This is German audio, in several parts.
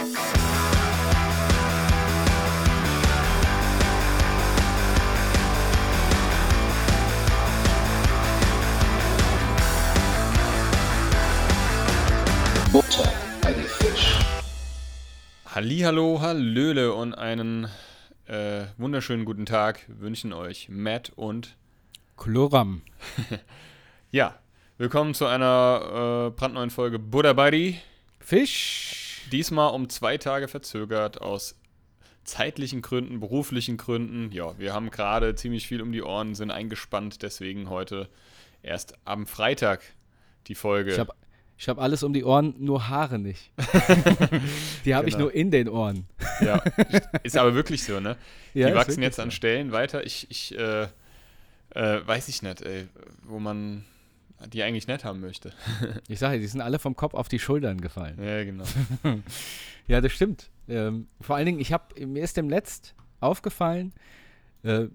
Butter bei die Fisch. Hallihallo, Hallöle und einen äh, wunderschönen guten Tag wünschen euch Matt und Chloram. ja, willkommen zu einer äh, brandneuen Folge Buddha Buddy. Fisch. Diesmal um zwei Tage verzögert aus zeitlichen Gründen, beruflichen Gründen. Ja, wir haben gerade ziemlich viel um die Ohren, sind eingespannt, deswegen heute erst am Freitag die Folge. Ich habe ich hab alles um die Ohren, nur Haare nicht. die habe ich Genau. nur in den Ohren. ja, ist aber wirklich so, ne? Ja, die ist wachsen jetzt so. an Stellen weiter. Ich, ich äh, äh, weiß ich nicht, ey, wo man die eigentlich nicht haben möchte. Ich sage, die sind alle vom Kopf auf die Schultern gefallen. ja, genau. Ja, das stimmt. Ähm, vor allen Dingen, ich habe mir ist dem letzt aufgefallen, äh,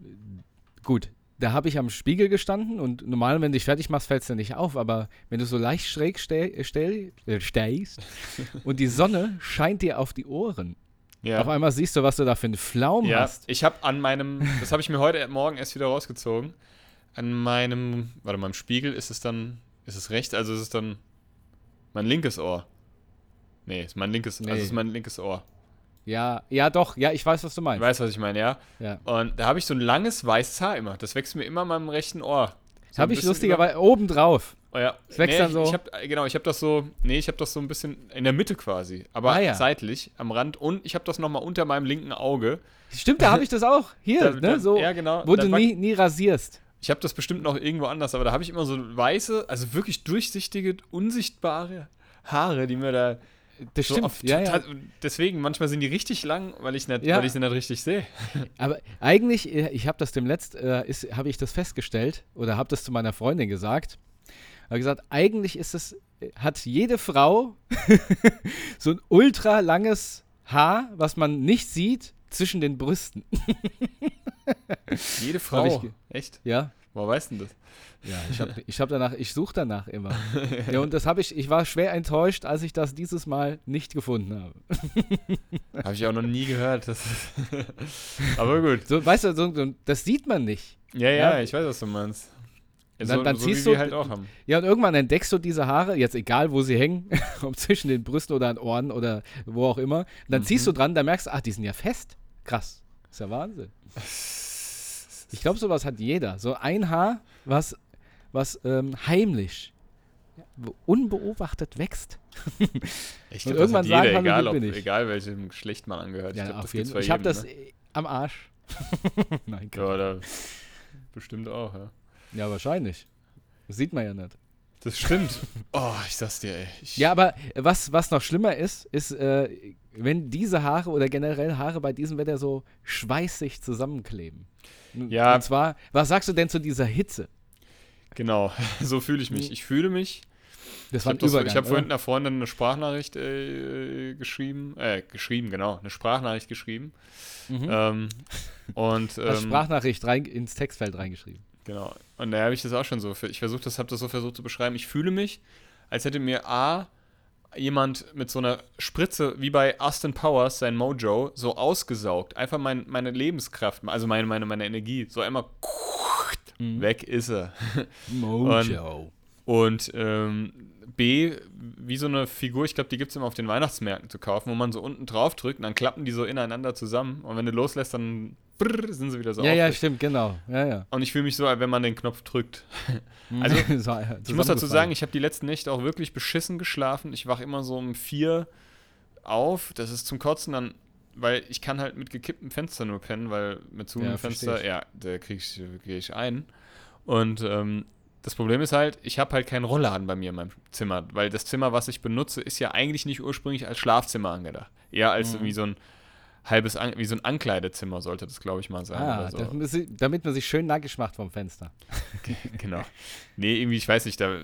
gut, da habe ich am Spiegel gestanden und normal, wenn du dich fertig machst, fällt es dir nicht auf, aber wenn du so leicht schräg steh, stell, äh, stehst und die Sonne scheint dir auf die Ohren, Ja. auf einmal siehst du, was du da für einen Flaum Ja, hast. ich habe an meinem, das habe ich mir heute Morgen erst wieder rausgezogen. An meinem, warte im Spiegel ist es dann, ist es rechts, also ist es dann mein linkes Ohr. Nee, ist mein linkes, Nee. also ist mein linkes Ohr. Ja, ja, doch, ja, ich weiß, was du meinst. weißt, was ich meine, ja? Ja. Und da habe ich so ein langes weißes Haar immer. Das wächst mir immer an meinem rechten Ohr. So Habe ich lustigerweise oben drauf. Oh ja. Es wächst nee, dann ich- so- Ich hab, genau, ich habe das so, nee, ich habe das so ein bisschen in der Mitte quasi, aber Ah, ja. seitlich am Rand und ich habe das nochmal unter meinem linken Auge. Stimmt, da habe ich das auch. Hier, Da- ne, da- so, ja, genau. wo du nie, nie rasierst. Ich habe das bestimmt noch irgendwo anders, aber da habe ich immer so weiße, also wirklich durchsichtige, unsichtbare Haare, die mir da Das so stimmt, ja, ja. Deswegen, manchmal sind die richtig lang, weil ich, nicht, Ja. weil ich sie nicht richtig sehe. Aber eigentlich, äh, ich habe das demletzt, äh, habe ich das festgestellt oder habe das zu meiner Freundin gesagt. Habe gesagt, eigentlich ist es, äh, hat jede Frau so ein ultra langes Haar, was man nicht sieht, zwischen den Brüsten. Jede Frau. ich Echt? Ja. Woher weißt du denn das? Ja, ich habe ich hab danach, ich suche danach immer. Ja, und das habe ich, ich war schwer enttäuscht, als ich das dieses Mal nicht gefunden habe. Habe ich auch noch nie gehört. Das aber gut. So, weißt du, so, das sieht man nicht. Ja, ja, Ja. ich weiß, was du meinst. Dann- so, dann so ziehst du- halt auch haben. Ja, und irgendwann entdeckst du diese Haare, jetzt egal wo sie hängen, ob zwischen den Brüsten oder an Ohren oder wo auch immer. Und dann ziehst du dran, da merkst du, ach, die sind ja fest. Krass. Ist ja Wahnsinn. Ich glaube, sowas hat jeder. So ein Haar, was, was ähm, heimlich, unbeobachtet wächst. Ich Und glaub, irgendwann das sagen, jeder, hallo, egal, ob, bin ich. egal welchem Geschlecht man angehört. Ja, ich glaub, das Ich habe das ne? am Arsch. Nein, Ja, bestimmt auch, ja. ja, wahrscheinlich. Das sieht man ja nicht. Das stimmt. Oh, ich sag's dir, ey. Ich, Ja, aber was, was noch schlimmer ist, ist, äh, wenn diese Haare oder generell Haare bei diesem Wetter so schweißig zusammenkleben. Ja. Und zwar, was sagst du denn zu dieser Hitze? Genau, so fühle ich mich. Ich fühle mich. Das Ich war habe ein Übergang, hab vorhin einer Freundin eine Sprachnachricht äh, geschrieben. Äh, geschrieben, genau. Eine Sprachnachricht geschrieben. Mhm. Ähm, und ähm, Sprachnachricht rein, ins Textfeld reingeschrieben. Genau. Und da habe ich das auch schon so. Ich versuche das, habe das so versucht zu beschreiben. Ich fühle mich, als hätte mir A jemand mit so einer Spritze wie bei Austin Powers sein Mojo so ausgesaugt. Einfach mein, meine Lebenskraft, also meine, meine, meine Energie. So einmal Mhm. weg ist er. Mojo. Und ähm, B, wie so eine Figur, ich glaube, die gibt es immer auf den Weihnachtsmärkten zu kaufen, wo man so unten drauf drückt und dann klappen die so ineinander zusammen. Und wenn du loslässt, dann brrr, sind sie wieder so ja, ja, aufrecht. stimmt, genau. Ja, ja. Und ich fühle mich so, als wenn man den Knopf drückt. Also, So, Ich muss dazu sagen, ich habe die letzten Nächte auch wirklich beschissen geschlafen. Ich wache immer so um vier auf. Das ist zum Kotzen dann, weil ich kann halt mit gekipptem Fenster nur pennen, weil mit zu Ja, Fenster, ja, da kriege ich, krieg ich ein. Und ähm, das Problem ist halt, ich habe halt keinen Rollladen bei mir in meinem Zimmer, weil das Zimmer, was ich benutze, ist ja eigentlich nicht ursprünglich als Schlafzimmer angedacht. Eher als Mhm. wie so ein halbes, An wie so ein Ankleidezimmer sollte das, glaube ich, mal sein. Ah, so. damit, sie- damit man sich schön nackig macht vom Fenster. genau. Nee, irgendwie, ich weiß nicht, da,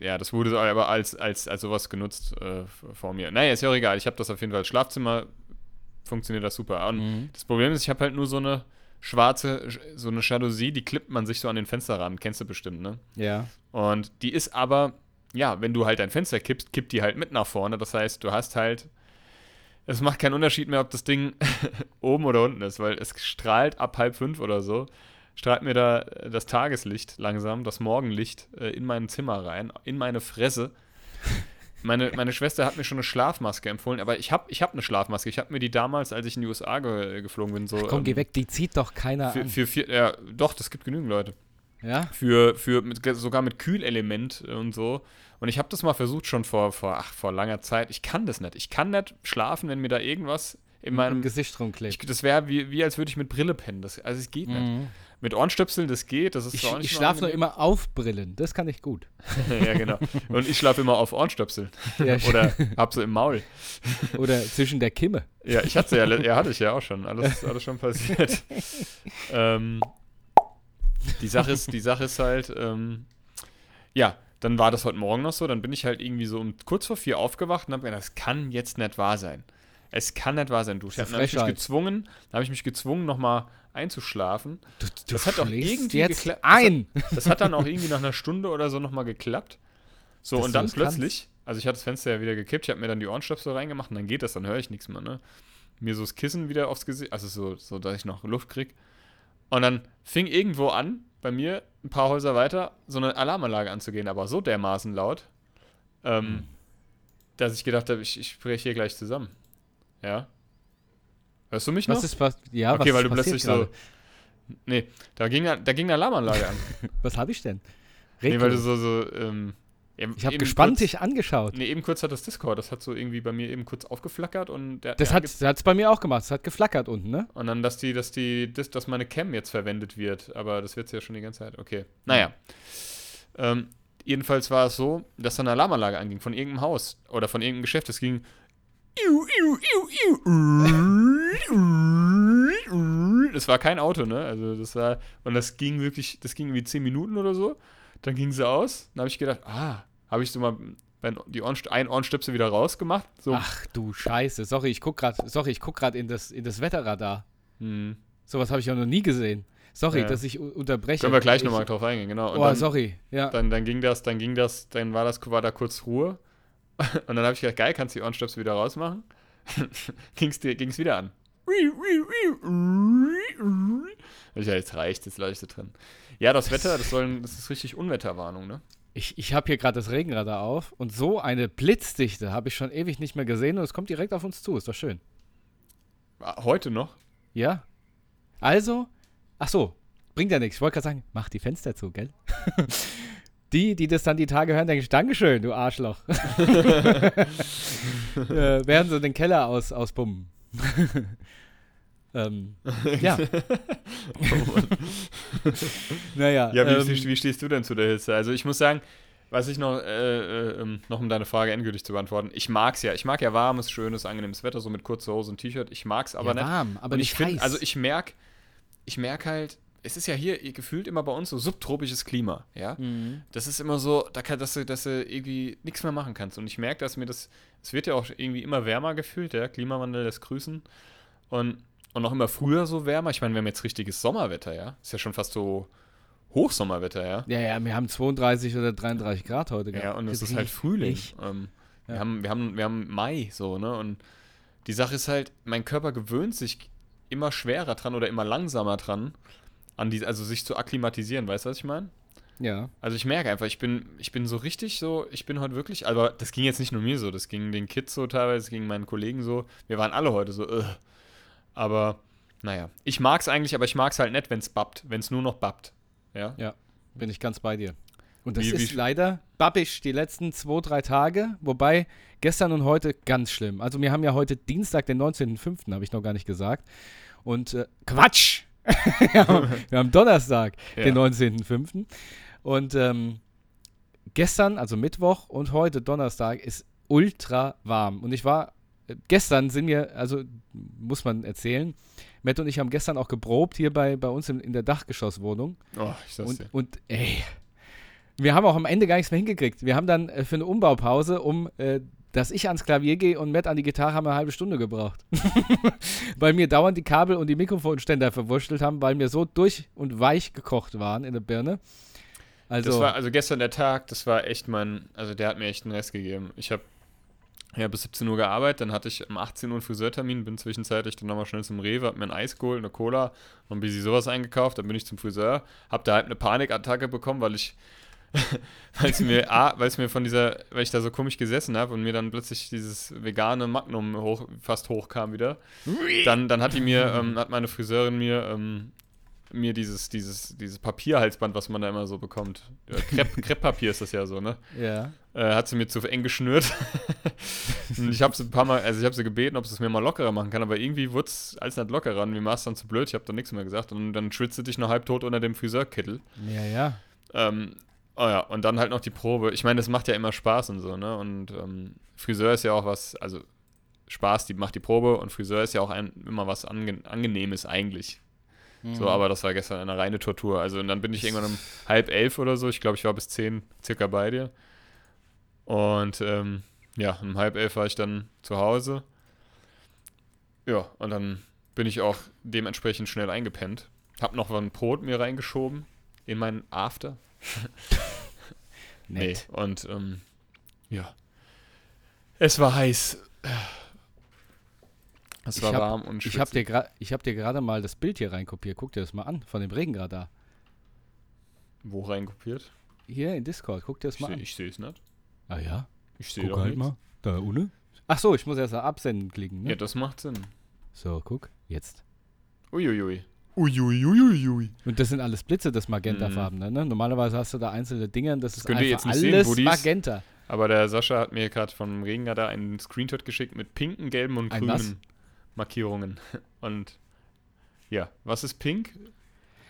ja, das wurde aber als, als, als sowas genutzt äh, vor mir. Naja, ist ja auch egal. Ich habe das auf jeden Fall als Schlafzimmer, funktioniert das super. Und Mhm. das Problem ist, ich habe halt nur so eine schwarze, so eine Jalousie, die klippt man sich so an den Fensterrahmen, kennst du bestimmt, ne? Ja. Und die ist aber, ja, wenn du halt dein Fenster kippst, kippt die halt mit nach vorne. Das heißt, du hast halt es macht keinen Unterschied mehr, ob das Ding oben oder unten ist, weil es strahlt ab halb fünf oder so, strahlt mir da das Tageslicht langsam, das Morgenlicht äh, in mein Zimmer rein, in meine Fresse. Meine, meine Schwester hat mir schon eine Schlafmaske empfohlen, aber ich habe ich hab eine Schlafmaske. Ich habe mir die damals, als ich in die USA ge geflogen bin, so. Ach komm, ähm, geh weg, die zieht doch keiner für, an. für vier, ja, doch, das gibt genügend Leute. Ja? Für, für mit, sogar mit Kühlelement und so. Und ich habe das mal versucht schon vor, vor, ach, vor langer Zeit. Ich kann das nicht. Ich kann nicht schlafen, wenn mir da irgendwas in meinem. Gesicht rumklebt. Ich, das wäre wie, wie als würde ich mit Brille pennen. Das, also es geht nicht. Mit Ohrenstöpseln, das geht. Das ist Ich, ich schlafe nur immer auf Brillen. Das kann ich gut. ja, genau. Und ich schlafe immer auf Ohrenstöpseln. Ja, Oder hab so im Maul. Oder zwischen der Kimme. Ja, ich hatte ja, ja, hatte ich ja auch schon. Alles, alles schon passiert. ähm, die Sache ist, die Sache ist halt, ähm, ja, dann war das heute Morgen noch so, dann bin ich halt irgendwie so um kurz vor vier aufgewacht und habe gedacht, das kann jetzt nicht wahr sein. Es kann nicht wahr sein, du. Dann habe ich mich gezwungen, habe ich mich gezwungen, nochmal einzuschlafen. Du, du Das hat doch schläfst irgendwie jetzt ein. Das hat dann auch irgendwie nach einer Stunde oder so nochmal geklappt. So, Dass und dann das plötzlich, also ich hatte das Fenster ja wieder gekippt, ich habe mir dann die Ohrenstöpsel reingemacht und dann geht das, dann höre ich nichts mehr, ne? Mir so das Kissen wieder aufs Gesicht, also so, so, dass ich noch Luft krieg. Und dann fing irgendwo an, bei mir, ein paar Häuser weiter, so eine Alarmanlage anzugehen, aber so dermaßen laut, ähm, Hm. dass ich gedacht habe, ich, ich breche hier gleich zusammen. Ja? Hörst du mich noch? Was ist was? Ja, okay, was weil du plötzlich so. Nee, da ging, da ging eine Alarmanlage an. Was habe ich denn? Red Nee, weil du so, so, ähm, eben- ich habe gespannt kurz, dich angeschaut. Nee, eben kurz hat das Discord, das hat so irgendwie bei mir eben kurz aufgeflackert und der, Das hat es bei mir auch gemacht. Es hat geflackert unten, ne? und dann, dass die, dass die, dass, dass meine Cam jetzt verwendet wird, aber das wird ja schon die ganze Zeit. Okay. Naja. Ähm, jedenfalls war es so, dass da eine Alarmanlage anging von irgendeinem Haus oder von irgendeinem Geschäft. Es ging. Das war kein Auto, ne? Also das war. Und das ging wirklich, das ging wie 10 Minuten oder so. Dann ging sie aus. Dann habe ich gedacht, ah, habe ich so mal die Ohren, ein Ohrenstöpsel wieder rausgemacht. So. Ach du Scheiße. Sorry, ich guck gerade, sorry, ich guck gerade in das, in das Wetterradar. Hm. Sowas habe ich auch noch nie gesehen. Sorry, Ja. dass ich unterbreche. Können wir gleich ich, nochmal drauf eingehen, genau. Und Oh, dann, sorry. Ja. Dann, dann ging das, dann ging das, dann war das, war da kurz Ruhe. Und dann habe ich gedacht, geil, kannst du die Ohrenstöpsel wieder rausmachen? ging's, dir, ging's wieder an. Ich, ja, jetzt reicht, jetzt leuchtet drin. Ja, das Wetter, das, sollen, das ist richtig Unwetterwarnung, ne? Ich, ich habe hier gerade das Regenradar auf und so eine Blitzdichte habe ich schon ewig nicht mehr gesehen und es kommt direkt auf uns zu. Ist doch schön. Ah, Heute noch? Ja. Also, ach so, bringt ja nichts. Ich wollte gerade sagen, mach die Fenster zu, gell? die, die das dann die Tage hören, denken, Dankeschön, du Arschloch. äh, werden sie den Keller aus, auspumpen. ähm, ja. naja. Ja, wie, ähm, wie, stehst du denn zu der Hitze? Also ich muss sagen, was ich noch, äh, äh, ähm, noch um deine Frage endgültig zu beantworten, ich mag's ja. Ich mag ja warmes, schönes, angenehmes Wetter, so mit kurzer Hose und T-Shirt. Ich mag's aber ja, nicht. warm, aber und nicht ich find, heiß. also ich merke, ich merke halt, es ist ja hier gefühlt immer bei uns so subtropisches Klima, ja. Mhm. Das ist immer so, da kann, dass, du, dass du irgendwie nichts mehr machen kannst. Und ich merke, dass mir das, es wird ja auch irgendwie immer wärmer gefühlt, ja. Klimawandel lässt grüßen. Und, und auch immer früher so wärmer. Ich meine, wir haben jetzt richtiges Sommerwetter, ja. Ist ja schon fast so Hochsommerwetter, ja. Ja, ja, wir haben 32 oder 33 Grad heute Ja, gehabt. und es ist halt Frühling. Ähm, Ja. wir, haben, wir, haben, wir haben Mai so, ne? Und die Sache ist halt, mein Körper gewöhnt sich immer schwerer dran oder immer langsamer dran, an die, also sich zu akklimatisieren, weißt du, was ich meine? Ja. Also ich merke einfach, ich bin, ich bin so richtig so, ich bin heute wirklich, aber das ging jetzt nicht nur mir so, das ging den Kids so teilweise, das ging meinen Kollegen so. Wir waren alle heute so, äh. aber naja, ich mag's eigentlich, aber ich mag's halt nicht, wenn's babbt, wenn's nur noch babbt. Ja? Ja, bin ich ganz bei dir. Und das Wie- wie- ist leider babbisch die letzten zwei, drei Tage, wobei gestern und heute ganz schlimm. Also wir haben ja heute Dienstag, den 19.05., habe ich noch gar nicht gesagt. Und äh, Quatsch! wir, haben, wir haben Donnerstag, Ja. den 19.05. Und ähm, gestern, also Mittwoch und heute Donnerstag, ist ultra warm. Und ich war, äh, gestern sind wir, also muss man erzählen, Matt und ich haben gestern auch geprobt hier bei, bei uns in, in der Dachgeschosswohnung. Oh, ich sag's Und, dir. und ey, wir haben auch am Ende gar nichts mehr hingekriegt. Wir haben dann äh, für eine Umbaupause, um äh, dass ich ans Klavier gehe und Matt an die Gitarre, haben eine halbe Stunde gebraucht. weil mir dauernd die Kabel und die Mikrofonständer verwurschtelt haben, weil mir so durch und weich gekocht waren in der Birne. Also, Das war also gestern der Tag, das war echt mein, also der hat mir echt einen Rest gegeben. Ich habe ja, bis 17 Uhr gearbeitet, dann hatte ich um 18 Uhr einen Friseurtermin, bin zwischenzeitlich dann nochmal schnell zum Rewe, hab mir ein Eis geholt, eine Cola, noch ein bisschen sowas eingekauft, dann bin ich zum Friseur, hab da halt eine Panikattacke bekommen, weil ich, weil es mir, A, weil es mir von dieser, weil ich da so komisch gesessen habe und mir dann plötzlich dieses vegane Magnum hoch, fast hochkam wieder, dann, dann hat die mir, ähm, hat meine Friseurin mir, ähm, mir dieses, dieses, dieses Papierhalsband, was man da immer so bekommt. Ja, Krepp, Krepppapier ist das ja so, ne? Ja. Äh, hat sie mir zu eng geschnürt. und ich habe sie ein paar Mal, also ich habe sie gebeten, ob sie es mir mal lockerer machen kann, aber irgendwie wurde es als nicht lockerer und mir war es dann zu blöd, ich habe dann nichts mehr gesagt und dann schwitzt dich noch halbtot unter dem Friseurkittel. Ja, ja. Ähm, oh ja, und dann halt noch die Probe. Ich meine, das macht ja immer Spaß und so, ne? Und ähm, Friseur ist ja auch was, also Spaß, die macht die Probe und Friseur ist ja auch ein, immer was ange Angenehmes eigentlich. So, aber das war gestern eine reine Tortur. Also, und dann bin ich irgendwann um halb elf oder so. Ich glaube, ich war bis zehn circa bei dir. Und ähm, ja, um halb elf war ich dann zu Hause. Ja, und dann bin ich auch dementsprechend schnell eingepennt. Hab noch ein Brot mir reingeschoben in meinen After. Nett. Nee, und ähm, ja. Es war heiß. Es Ich war hab- warm und Ich habe dir, ich hab dir gerade mal das Bild hier reinkopiert. Guck dir das mal an, von dem Regenradar. Wo reinkopiert? Hier in Discord, guck dir das Ich mal sehe an. ich es nicht. Ah ja? Ich sehe halt nichts. mal. Da ohne. Ach so, ich muss erst Absenden klicken, ne? Ja, das macht Sinn. So, guck, jetzt. Uiuiui. Uiuiuiui. Und das sind alles Blitze, das Magentafarbene, ne? Normalerweise hast du da einzelne Dinger, das ist könnt ihr einfach jetzt nicht sehen, alles ist. Magenta. Aber der Sascha hat mir gerade vom Regenradar einen Screenshot geschickt mit pinken, gelben und grünen was? Markierungen. Und ja, was ist pink?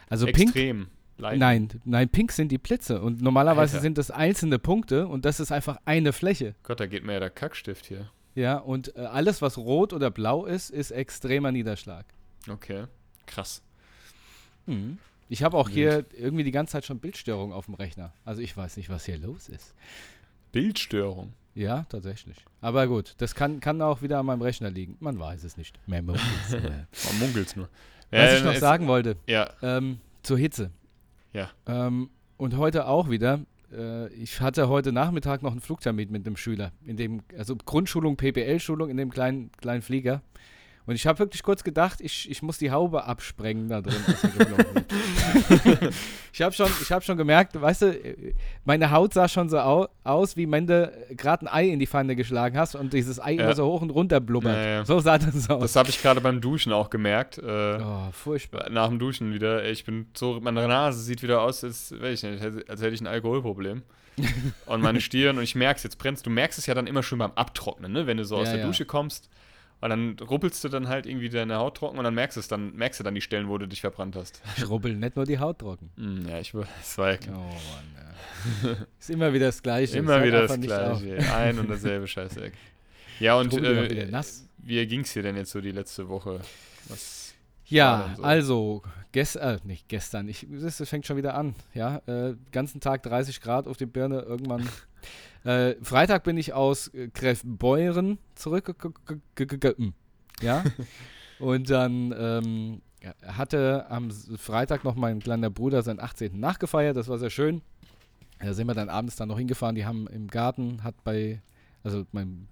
Also pink, Extrem. Leicht. nein, nein, pink sind die Blitze. Und normalerweise Alter. sind das einzelne Punkte und das ist einfach eine Fläche. Gott, da geht mir ja der Kackstift hier. Ja, und äh, alles, was rot oder blau ist, ist extremer Niederschlag. Okay. Krass. Mhm. Ich habe auch hier irgendwie die ganze Zeit schon Bildstörung auf dem Rechner. Also ich weiß nicht, was hier los ist. Bildstörung. Ja, tatsächlich. Aber gut, das kann, kann auch wieder an meinem Rechner liegen. Man weiß es nicht. Man munkelt's nur. Was ich noch es- sagen wollte, Ja, ähm, zur Hitze. Ja. Ähm, und heute auch wieder. Äh, ich hatte heute Nachmittag noch einen Flugtermin mit einem Schüler. In dem, also Grundschulung, PPL-Schulung in dem kleinen, kleinen Flieger. Und ich habe wirklich kurz gedacht, ich, ich muss die Haube absprengen da drin. ich habe schon, ich hab schon gemerkt, weißt du, meine Haut sah schon so au aus, wie wenn du gerade ein Ei in die Pfanne geschlagen hast und dieses Ei Ja. immer so hoch und runter blubbert. Ja, ja. So sah das aus. das habe ich gerade beim Duschen auch gemerkt. Äh, oh, furchtbar. Nach dem Duschen wieder. Ich bin so, meine Nase sieht wieder aus, als, nicht, als hätte ich ein Alkoholproblem. und meine Stirn, und ich merke es, jetzt brennst du. merkst es ja dann immer schon beim Abtrocknen, ne? wenn du so aus der. Dusche kommst. Und dann ruppelst du dann halt irgendwie deine Haut trocken und dann merkst du es dann, merkst du dann die Stellen, wo du dich verbrannt hast. Ich rubbel nicht nur die Haut trocken. Hm, ja, ich das war ja Oh Mann, ja. Ist immer wieder das Gleiche. immer Es hört wieder das. Gleiche. Ein und dasselbe Scheißeck. Ja, und äh, wie ging's dir denn jetzt so die letzte Woche? Was, Ja, so? also, gestern, äh, nicht gestern, ich, das das fängt schon wieder an, ja, äh, ganzen Tag 30 Grad auf die Birne, irgendwann. Äh, Freitag bin ich aus äh, Greifbeuren zurückgekommen, ja, und dann ähm, hatte am Freitag noch mein kleiner Bruder seinen 18. nachgefeiert, das war sehr schön. Da sind wir dann abends dann noch hingefahren, die haben im Garten, hat bei, also mein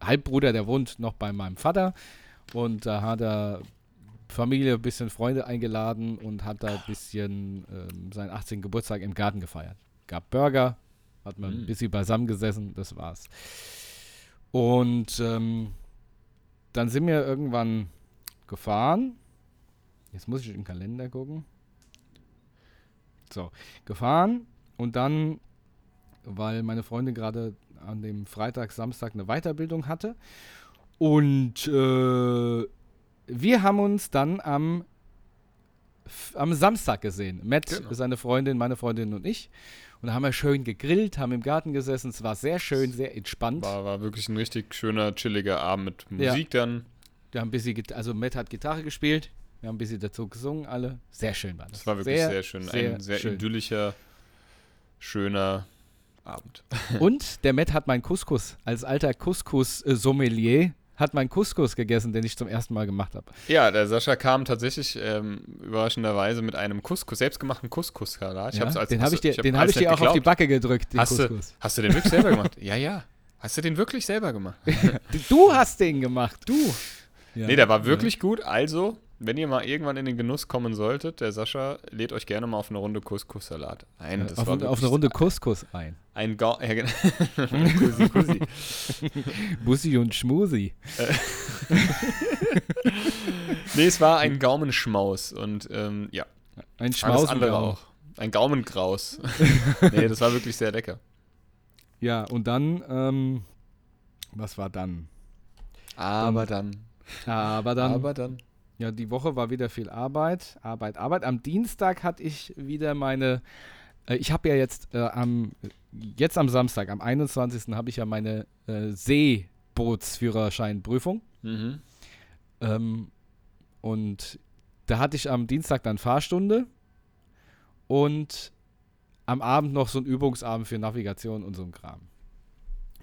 Halbbruder, der wohnt noch bei meinem Vater und da hat er Familie, ein bisschen Freunde eingeladen und hat da ein bisschen ähm, seinen 18. Geburtstag im Garten gefeiert. Gab Burger, hat man ein Mm. bisschen beisammen gesessen, das war's. Und ähm, dann sind wir irgendwann gefahren. Jetzt muss ich in den Kalender gucken. So, gefahren und dann, weil meine Freundin gerade an dem Freitag, Samstag eine Weiterbildung hatte und äh, wir haben uns dann am, am Samstag gesehen. Matt, Genau. seine Freundin, meine Freundin und ich. Und da haben wir schön gegrillt, haben im Garten gesessen. Es war sehr schön, sehr entspannt. war, war wirklich ein richtig schöner, chilliger Abend mit Ja. Musik dann. Wir haben ein bisschen, also Matt hat Gitarre gespielt. Wir haben ein bisschen dazu gesungen, alle. Sehr schön war das. Das war wirklich sehr, schön. sehr ein sehr schön. idyllischer, schöner Abend. Und der Matt hat meinen Couscous, als alter Couscous-Sommelier, hat meinen Couscous gegessen, den ich zum ersten Mal gemacht habe. Ja, der Sascha kam tatsächlich ähm, überraschenderweise mit einem Couscous, selbstgemachten Couscous-Salat. Ich Ja, den habe ich du- dir, hab den hab ich dir auch auf die. Backe gedrückt, den Hast du, Couscous. hast du den wirklich selber gemacht? Ja, ja. Hast du den wirklich selber gemacht? Du hast den gemacht, du. Ja. Nee, der war wirklich gut. Also, wenn ihr mal irgendwann in den Genuss kommen solltet, der Sascha lädt euch gerne mal auf eine Runde Couscous-Salat ein. Das auf, auf eine Runde Couscous ein. Ein Ga ja, genau. Kussi, Kussi. Bussi und Schmusi. Nee, es war ein Gaumenschmaus und ähm, ja, Ein Schmaus andere auch. Ein Gaumengraus. nee, das war wirklich sehr lecker. Ja, und dann, ähm, was war dann? Aber dann. Aber dann, aber dann. Ja, die Woche war wieder viel Arbeit, Arbeit, Arbeit. Am Dienstag hatte ich wieder meine, äh, ich habe ja jetzt äh, am, jetzt am Samstag, am 21. habe ich ja meine äh, Seebootsführerscheinprüfung. Mhm. Ähm, und da hatte ich am Dienstag dann Fahrstunde und am Abend noch so einen Übungsabend für Navigation und so ein Kram.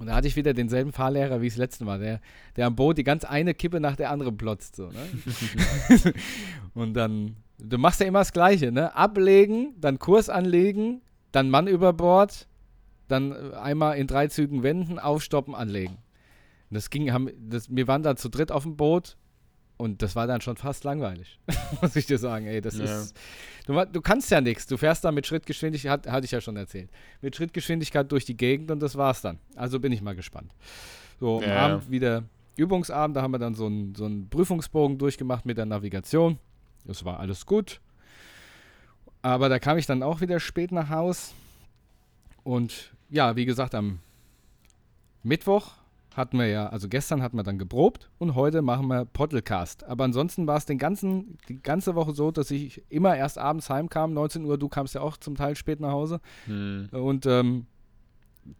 Und da hatte ich wieder denselben Fahrlehrer wie das letzte Mal, der, der am Boot die ganz eine Kippe nach der anderen plotzt. So, ne? und dann, du machst ja immer das Gleiche, ne? Ablegen, dann Kurs anlegen, dann Mann über Bord, dann äh, einmal in drei Zügen wenden, aufstoppen, anlegen. Und das ging, haben, das, wir waren da zu dritt auf dem Boot und das war dann schon fast langweilig, muss ich dir sagen. Ey, das Ja. ist. Du, du kannst ja nichts. Du fährst da mit Schrittgeschwindigkeit, hat, hatte ich ja schon erzählt, mit Schrittgeschwindigkeit durch die Gegend und das war's dann. Also bin ich mal gespannt. So, am Ja. Abend wieder Übungsabend, da haben wir dann so einen, so einen Prüfungsbogen durchgemacht mit der Navigation. Das war alles gut. Aber da kam ich dann auch wieder spät nach Haus. Und ja, wie gesagt, am Mittwoch hatten wir ja, also gestern hatten wir dann geprobt und heute machen wir Podcast. Aber ansonsten war es den ganzen, die ganze Woche so, dass ich immer erst abends heimkam, 19 Uhr, du kamst ja auch zum Teil spät nach Hause. Hm. Und ähm,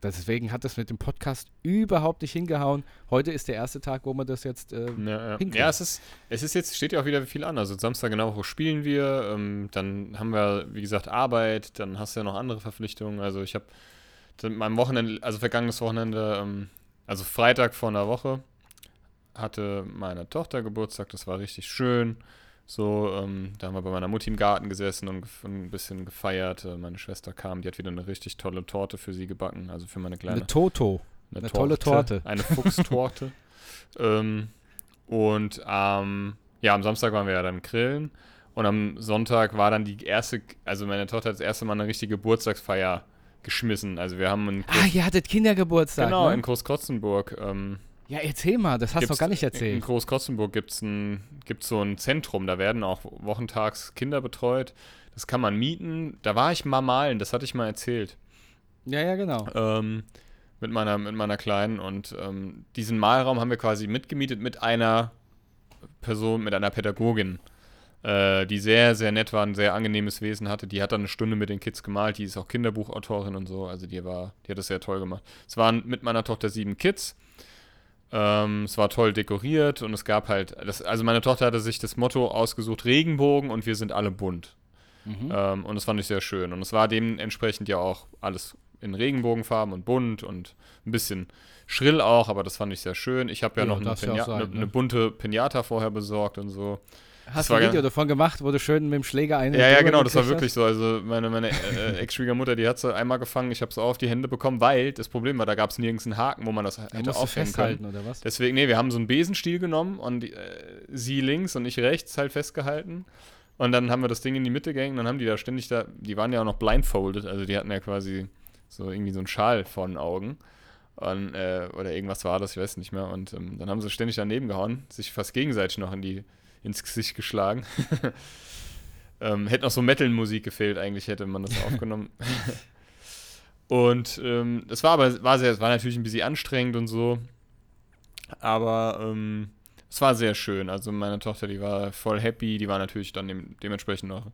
deswegen hat das mit dem Podcast überhaupt nicht hingehauen. Heute ist der erste Tag, wo wir das jetzt. Äh, Ja, ja. es ist, es ist jetzt, steht ja auch wieder viel an. Also Samstag der Woche spielen wir, ähm, dann haben wir, wie gesagt, Arbeit, dann hast du ja noch andere Verpflichtungen. Also ich habe meinem Wochenende, also vergangenes Wochenende, ähm, also Freitag vor einer Woche, hatte meine Tochter Geburtstag, das war richtig schön. So, ähm, da haben wir bei meiner Mutti im Garten gesessen und, ein bisschen gefeiert. Äh, meine Schwester kam, die hat wieder eine richtig tolle Torte für sie gebacken, also für meine kleine eine Toto. Eine tolle Torte. Eine Fuchstorte. ähm, und ähm, ja, am Samstag waren wir ja dann grillen. Und am Sonntag war dann die erste, also meine Tochter hat das erste Mal eine richtige Geburtstagsfeier geschmissen. Also wir haben in, Ah, ihr hattet Kindergeburtstag. genau, ne? in Großkrotzenburg, ähm, Ja, erzähl mal, das hast du noch gar nicht In erzählt. Großkrotzenburg gibt es ein, gibt's so ein Zentrum, da werden auch wochentags Kinder betreut. Das kann man mieten. Da war ich mal malen, das hatte ich mal erzählt. Ja, ja, genau. ähm, mit, meiner, mit meiner Kleinen. Und ähm, diesen Malraum haben wir quasi mitgemietet mit einer Person, mit einer Pädagogin, äh, die sehr, sehr nett war, ein sehr angenehmes Wesen hatte. Die hat dann eine Stunde mit den Kids gemalt. Die ist auch Kinderbuchautorin und so. Also die war, die hat das sehr toll gemacht. Es waren mit meiner Tochter sieben Kids. Ähm, es war toll dekoriert und es gab halt, das, also meine Tochter hatte sich das Motto ausgesucht, Regenbogen und wir sind alle bunt. Mhm. Ähm, und das fand ich sehr schön. Und es war dementsprechend ja auch alles in Regenbogenfarben und bunt und ein bisschen schrill auch, aber das fand ich sehr schön. Ich habe ja, Ja, noch eine, Pinata, sein, ne? eine bunte Pinata vorher besorgt und so. Hast du ein Video davon gemacht, wo du schön mit dem Schläger eine Ja, ja, genau, das war wirklich so. Also meine, meine äh, Ex-Schwiegermutter, die hat sie einmal gefangen, ich habe sie auch auf die Hände bekommen, weil das Problem war, da gab es nirgends einen Haken, wo man das hast? Da hätte du aufhängen festhalten können. oder was? Deswegen, nee, wir haben so einen Besenstiel genommen und äh, sie links und ich rechts halt festgehalten. Und dann haben wir das Ding in die Mitte gehängt und dann haben die da ständig da, die waren ja auch noch blindfolded, also die hatten ja quasi so irgendwie so einen Schal vor den Augen. Und, äh, oder irgendwas war das, ich weiß nicht mehr. Und ähm, dann haben sie ständig daneben gehauen, sich fast gegenseitig noch in die, ins Gesicht geschlagen. ähm, hätte noch so Metal-Musik gefehlt, eigentlich hätte man das aufgenommen. und ähm, das war aber war sehr, es war natürlich ein bisschen anstrengend und so. Aber ähm, es war sehr schön. Also meine Tochter, die war voll happy, die war natürlich dann dem, dementsprechend noch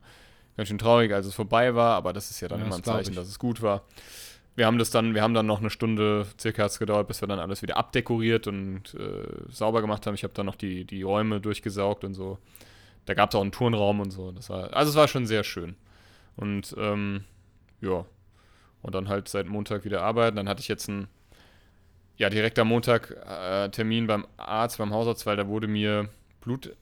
ganz schön traurig, als es vorbei war, aber das ist ja dann Ja, immer ein Zeichen, ich. dass es gut war. Wir haben das dann, wir haben dann noch eine Stunde circa gedauert, bis wir dann alles wieder abdekoriert und äh, sauber gemacht haben. Ich habe dann noch die, die Räume durchgesaugt und so. Da gab es auch einen Turnraum und so. Das war, also es war schon sehr schön. Und ähm, ja. Und dann halt seit Montag wieder arbeiten. Dann hatte ich jetzt einen, ja, direkt am Montag äh, Termin beim Arzt, beim Hausarzt, weil da wurde mir Blut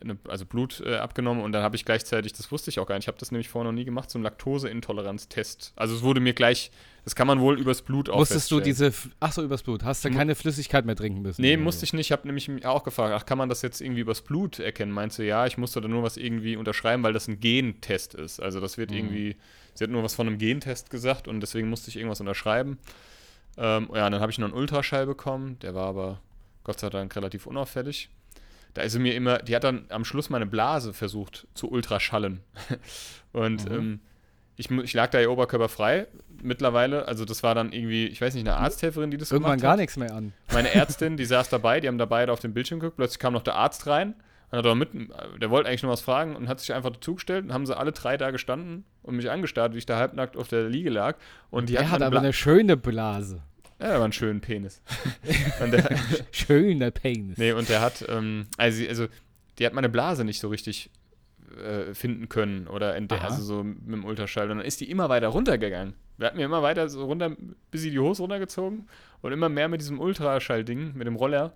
eine, also Blut äh, abgenommen und dann habe ich gleichzeitig, das wusste ich auch gar nicht, ich habe das nämlich vorher noch nie gemacht, so einen Laktoseintoleranz-Test. Also es wurde mir gleich, das kann man wohl übers Blut auch Musstest du diese, ach so, übers Blut, hast du Mu- keine Flüssigkeit mehr trinken müssen? Nee, musste ich nicht. Ich habe nämlich auch gefragt, ach, kann man das jetzt irgendwie übers Blut erkennen? Meinst du, ja, ich musste da nur was irgendwie unterschreiben, weil das ein Gentest ist. Also das wird Mhm. irgendwie, sie hat nur was von einem Gentest gesagt und deswegen musste ich irgendwas unterschreiben. Ähm, ja, und dann habe ich noch einen Ultraschall bekommen, der war aber Gott sei Dank relativ unauffällig. Da ist sie mir immer, die hat dann am Schluss meine Blase versucht zu ultraschallen. und Mhm. ähm, ich, ich lag da ja oberkörperfrei mittlerweile. Also das war dann irgendwie, ich weiß nicht, eine Arzthelferin, die das Irgendwann gemacht gar hat nichts mehr an. meine Ärztin, die saß dabei, die haben da beide auf dem Bildschirm geguckt, plötzlich kam noch der Arzt rein und hat mit, der wollte eigentlich nur was fragen und hat sich einfach dazugestellt und haben sie alle drei da gestanden und mich angestarrt, wie ich da halbnackt auf der Liege lag. Und die Der hatten hat aber Bla- eine schöne Blase. Ja, der war einen schönen Penis. und der, Schöner Penis. nee, und der hat, ähm, also, also die hat meine Blase nicht so richtig äh, finden können oder ent- Aha. also so mit dem Ultraschall. Und dann ist die immer weiter runtergegangen. Wir hatten mir immer weiter so runter, bis sie die Hose runtergezogen und immer mehr mit diesem Ultraschall-Ding, mit dem Roller,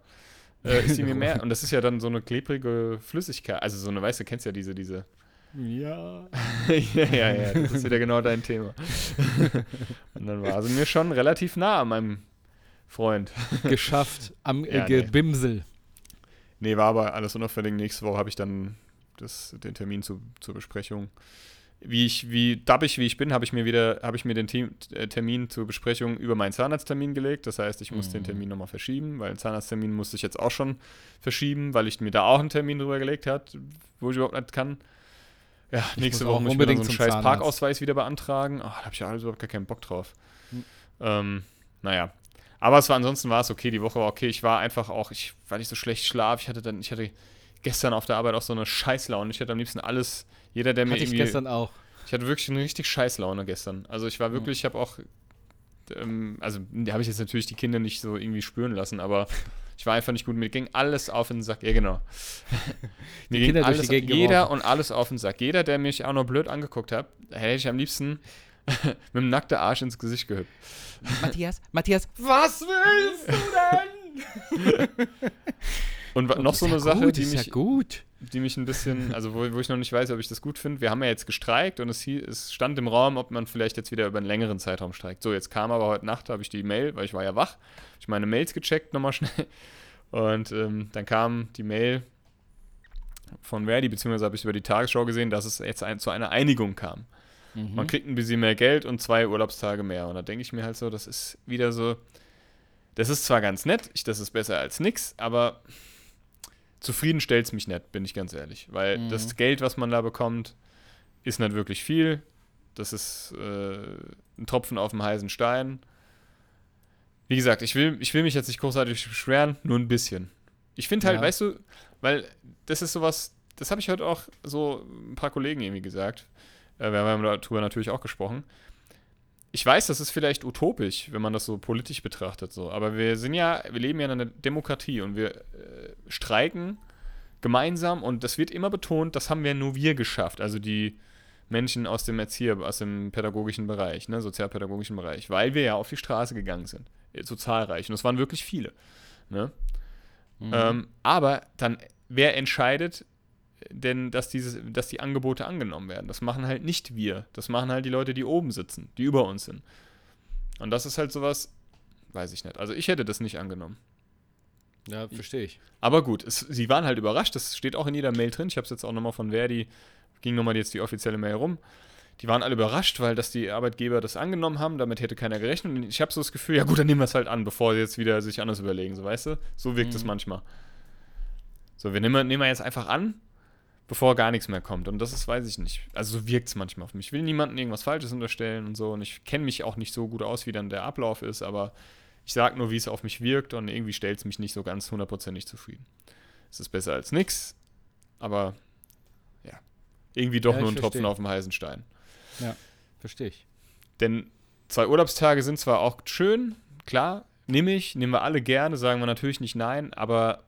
äh, ist sie mir mehr. Und das ist ja dann so eine klebrige Flüssigkeit. Also so eine, weißt du, kennst ja diese, diese. Ja. ja, ja, ja, das ist wieder genau dein Thema. und dann war sie mir schon relativ nah an meinem Freund. Geschafft am äh, Ja. Gebimsel. Nee, war aber alles unauffällig. Nächste Woche habe ich dann das, den Termin zu, zur Besprechung. Wie ich, wie dabbig wie ich bin, habe ich mir wieder, habe ich mir den Team, äh, Termin zur Besprechung über meinen Zahnarzttermin gelegt. Das heißt, ich muss den Mhm. Termin nochmal verschieben, weil den Zahnarzttermin musste ich jetzt auch schon verschieben, weil ich mir da auch einen Termin drüber gelegt hat, wo ich überhaupt nicht kann. Ja, Ich nächste Woche muss ich mir unbedingt so einen zum scheiß Zahnarzt. Parkausweis wieder beantragen. Oh, da habe ich ja alles überhaupt gar keinen Bock drauf. Hm. Ähm, naja. Aber es war ansonsten war es okay, die Woche war okay. Ich war einfach auch, ich, weil ich so schlecht schlaf, ich hatte dann, ich hatte gestern auf der Arbeit auch so eine Scheißlaune. Ich hatte am liebsten alles, jeder, der mir Hatte ich irgendwie. gestern auch. Ich hatte wirklich eine richtig Scheißlaune gestern. Also ich war wirklich, ich habe auch, ähm, also da habe ich jetzt natürlich die Kinder nicht so irgendwie spüren lassen, aber ich war einfach nicht gut. Mir ging alles auf den Sack. Ja, genau. Mir ging Kinder alles, jeder und alles auf den Sack. Jeder, der mich auch noch blöd angeguckt hat, hätte ich am liebsten mit dem nackten Arsch ins Gesicht gehüpft. Matthias, Matthias, was willst du denn? Und noch so eine ja Sache, gut, die ist mich, ja gut. Die mich ein bisschen, also wo, wo ich noch nicht weiß, ob ich das gut finde. Wir haben ja jetzt gestreikt und es, es stand im Raum, ob man vielleicht jetzt wieder über einen längeren Zeitraum streikt. So, jetzt kam aber heute Nacht, habe ich die Mail, weil ich war ja wach, ich meine Mails gecheckt nochmal schnell. Und ähm, dann kam die Mail von Verdi, beziehungsweise habe ich über die Tagesschau gesehen, dass es jetzt ein, zu einer Einigung kam. Mhm. Man kriegt ein bisschen mehr Geld und zwei Urlaubstage mehr. Und da denke ich mir halt so, das ist wieder so, das ist zwar ganz nett, ich, das ist besser als nix, aber zufrieden stellt es mich nicht, bin ich ganz ehrlich. Weil Mhm. das Geld, was man da bekommt, ist nicht wirklich viel. Das ist äh, ein Tropfen auf dem heißen Stein. Wie gesagt, ich will, ich will mich jetzt nicht großartig beschweren, nur ein bisschen. Ich finde halt, Ja. weißt du, weil das ist sowas, das habe ich heute auch so ein paar Kollegen irgendwie gesagt. Äh, wir haben darüber natürlich auch gesprochen. Ich weiß, das ist vielleicht utopisch, wenn man das so politisch betrachtet, so. Aber wir sind ja, wir leben ja in einer Demokratie und wir äh, streiken gemeinsam und das wird immer betont, das haben wir nur wir geschafft. Also die Menschen aus dem Erzieher, aus dem pädagogischen Bereich, ne, sozialpädagogischen Bereich, weil wir ja auf die Straße gegangen sind. Äh, So zahlreich. Und es waren wirklich viele. Ne? Mhm. Ähm, aber dann, wer entscheidet denn, dass, dieses, dass die Angebote angenommen werden? Das machen halt nicht wir. Das machen halt die Leute, die oben sitzen, die über uns sind. Und das ist halt sowas, weiß ich nicht. Also ich hätte das nicht angenommen. ja, verstehe ich. Aber gut, es, sie waren halt überrascht. Das steht auch in jeder Mail drin. Ich habe es jetzt auch nochmal von Verdi, ging nochmal jetzt die offizielle Mail rum. Die waren alle überrascht, weil dass die Arbeitgeber das angenommen haben. Damit hätte keiner gerechnet. Und ich habe so das Gefühl, ja gut, dann nehmen wir es halt an, bevor sie jetzt wieder sich anders überlegen. So, weißt du? So wirkt es Mhm. manchmal. So, wir nehmen, nehmen wir jetzt einfach an, bevor gar nichts mehr kommt. Und das ist, weiß ich nicht. Also so wirkt es manchmal auf mich. Ich will niemandem irgendwas Falsches unterstellen und so. Und ich kenne mich auch nicht so gut aus, wie dann der Ablauf ist. Aber ich sage nur, wie es auf mich wirkt. Und irgendwie stellt es mich nicht so ganz hundertprozentig zufrieden. Es ist besser als nix. Aber ja, irgendwie doch Ja, nur ein Tropfen verstehe. auf dem heißen Stein. Verstehe ich. Denn zwei Urlaubstage sind zwar auch schön, klar, nehme ich, nehmen wir alle gerne, sagen wir natürlich nicht nein, aber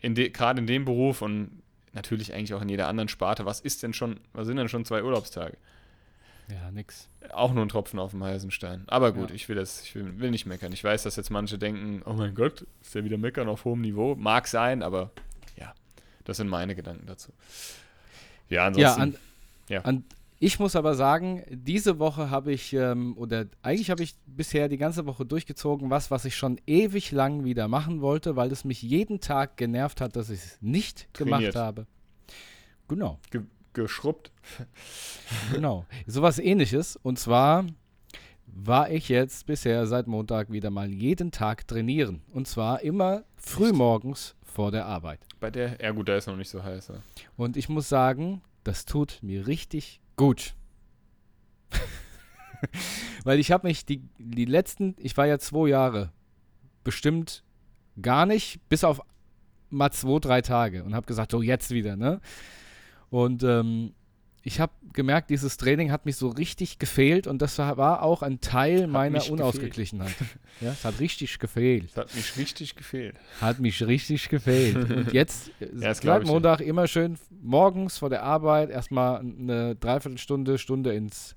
in de, gerade in dem Beruf und natürlich eigentlich auch in jeder anderen Sparte, was ist denn schon, was sind denn schon zwei Urlaubstage? Ja, nix. Auch nur ein Tropfen auf dem heißen Stein. Aber gut, Ja. ich will das, ich will, will nicht meckern. Ich weiß, dass jetzt manche denken, oh mein Gott, ist der wieder meckern auf hohem Niveau. Mag sein, aber ja. Das sind meine Gedanken dazu. Ja, Ja, ansonsten. an, ja. An, ich muss aber sagen, diese Woche habe ich, ähm, oder eigentlich habe ich bisher die ganze Woche durchgezogen, was, was ich schon ewig lang wieder machen wollte, weil es mich jeden Tag genervt hat, dass ich es nicht Trainiert. gemacht habe. Genau, ge geschrubbt. genau. Sowas ähnliches. Und zwar war ich jetzt bisher seit Montag wieder mal jeden Tag trainieren. Und zwar immer frühmorgens vor der Arbeit. Bei der, ja gut, da ist noch nicht so heiß. Ja. Und ich muss sagen, das tut mir richtig gut. Weil ich habe mich die, die letzten, ich war ja zwei Jahre, bestimmt gar nicht, bis auf mal zwei, drei Tage und habe gesagt, so jetzt wieder, ne? Und ähm, ich habe gemerkt, dieses Training hat mich so richtig gefehlt und das war- war auch ein Teil meiner mich gefehlt. Unausgeglichenheit. ja, es hat richtig gefehlt. Das hat mich richtig gefehlt. Hat mich richtig gefehlt. Und jetzt, äh, glaub seit. Montag immer schön morgens vor der Arbeit erstmal eine Dreiviertelstunde, Stunde ins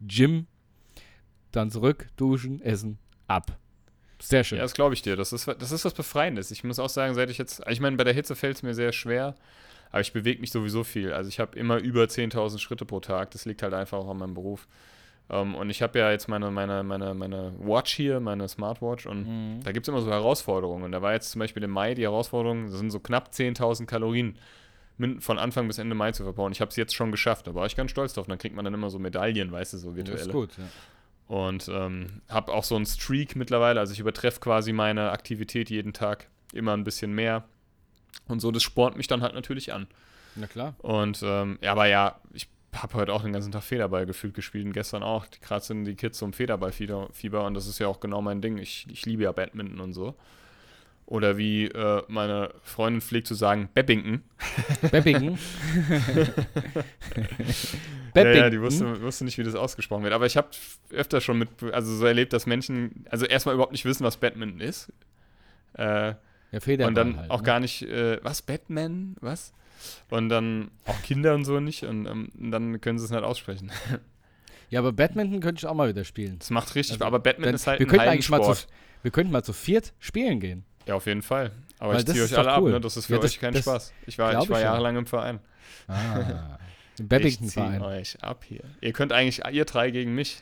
Gym, dann zurück, duschen, essen, ab. Sehr schön. Ja, das glaube ich dir. Das ist, das ist was Befreiendes. Ich muss auch sagen, seit ich jetzt, ich meine, bei der Hitze fällt es mir sehr schwer, aber ich bewege mich sowieso viel. Also ich habe immer über 10.000 Schritte pro Tag. Das liegt halt einfach auch an meinem Beruf. Ähm, und ich habe ja jetzt meine, meine, meine, meine Watch hier, meine Smartwatch und Mhm. da gibt es immer so Herausforderungen. Und da war jetzt zum Beispiel im Mai die Herausforderung, das sind so knapp 10.000 Kalorien von Anfang bis Ende Mai zu verbauen. Ich habe es jetzt schon geschafft, da war ich ganz stolz drauf. Und dann kriegt man dann immer so Medaillen, weißt du, so das virtuelle. ist gut. Ja. Und ähm, habe auch so einen Streak mittlerweile. Also ich übertreffe quasi meine Aktivität jeden Tag immer ein bisschen mehr. Und so, das spornt mich dann halt natürlich an. Na klar. Und ähm, ja, aber ja, ich habe heute auch den ganzen Tag Federball gefühlt gespielt und gestern auch. Gerade sind die Kids so im Federballfieber Fieber und das ist ja auch genau mein Ding. Ich, ich liebe ja Badminton und so. Oder wie äh, meine Freundin pflegt zu sagen, Bebbington. Bebbingen. Ja, ja, die wusste, wusste nicht, wie das ausgesprochen wird. Aber ich habe öfter schon mit, also so erlebt, dass Menschen, also erstmal überhaupt nicht wissen, was Batman ist. Äh, Ja, Federball und dann halt, auch ne? gar nicht, äh, was, Batman? Was? Und dann auch Kinder und so nicht. Und, ähm, dann können sie es nicht aussprechen. Ja, aber Badminton könnte ich auch mal wieder spielen. Das macht richtig, Also, aber Batman Dann- ist halt wir ein könnten eigentlich mal zu, wir könnten mal zu viert spielen gehen. Ja, auf jeden Fall. Aber Weil ich ziehe euch alle doch ab, cool. ne? Das ist für Ja, das- euch kein das Spaß. Ich war, ich war ich jahrelang im Verein. Ah. Im Ich Badminton-Verein. ziehe euch ab hier. Ihr könnt eigentlich, ihr drei gegen mich.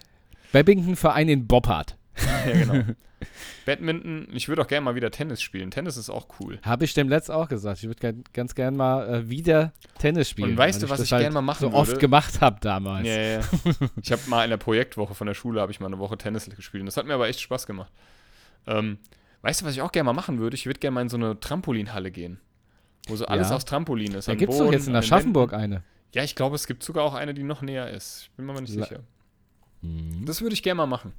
Badminton-Verein in Boppard. Ja, genau. Badminton, ich würde auch gerne mal wieder Tennis spielen. Tennis ist auch cool. Habe ich dem Letzt auch gesagt. Ich würde gern, ganz gern mal äh, wieder Tennis spielen. Und weißt du, was ich gern halt mal machen so oft würde? gemacht habe damals. Ja, ja. Ich habe mal in der Projektwoche von der Schule, habe ich mal eine Woche Tennis gespielt. Und das hat mir aber echt Spaß gemacht. Ähm, weißt du, was ich auch gerne mal machen würde? Ich würde gerne mal in so eine Trampolinhalle gehen. Wo so alles Ja. aus Trampolin ist. Da gibt es doch jetzt in an der den Schaffenburg Wänden. eine. Ja, ich glaube, es gibt sogar auch eine, die noch näher ist. Ich bin mir aber nicht La- sicher. Das würde ich gerne mal machen.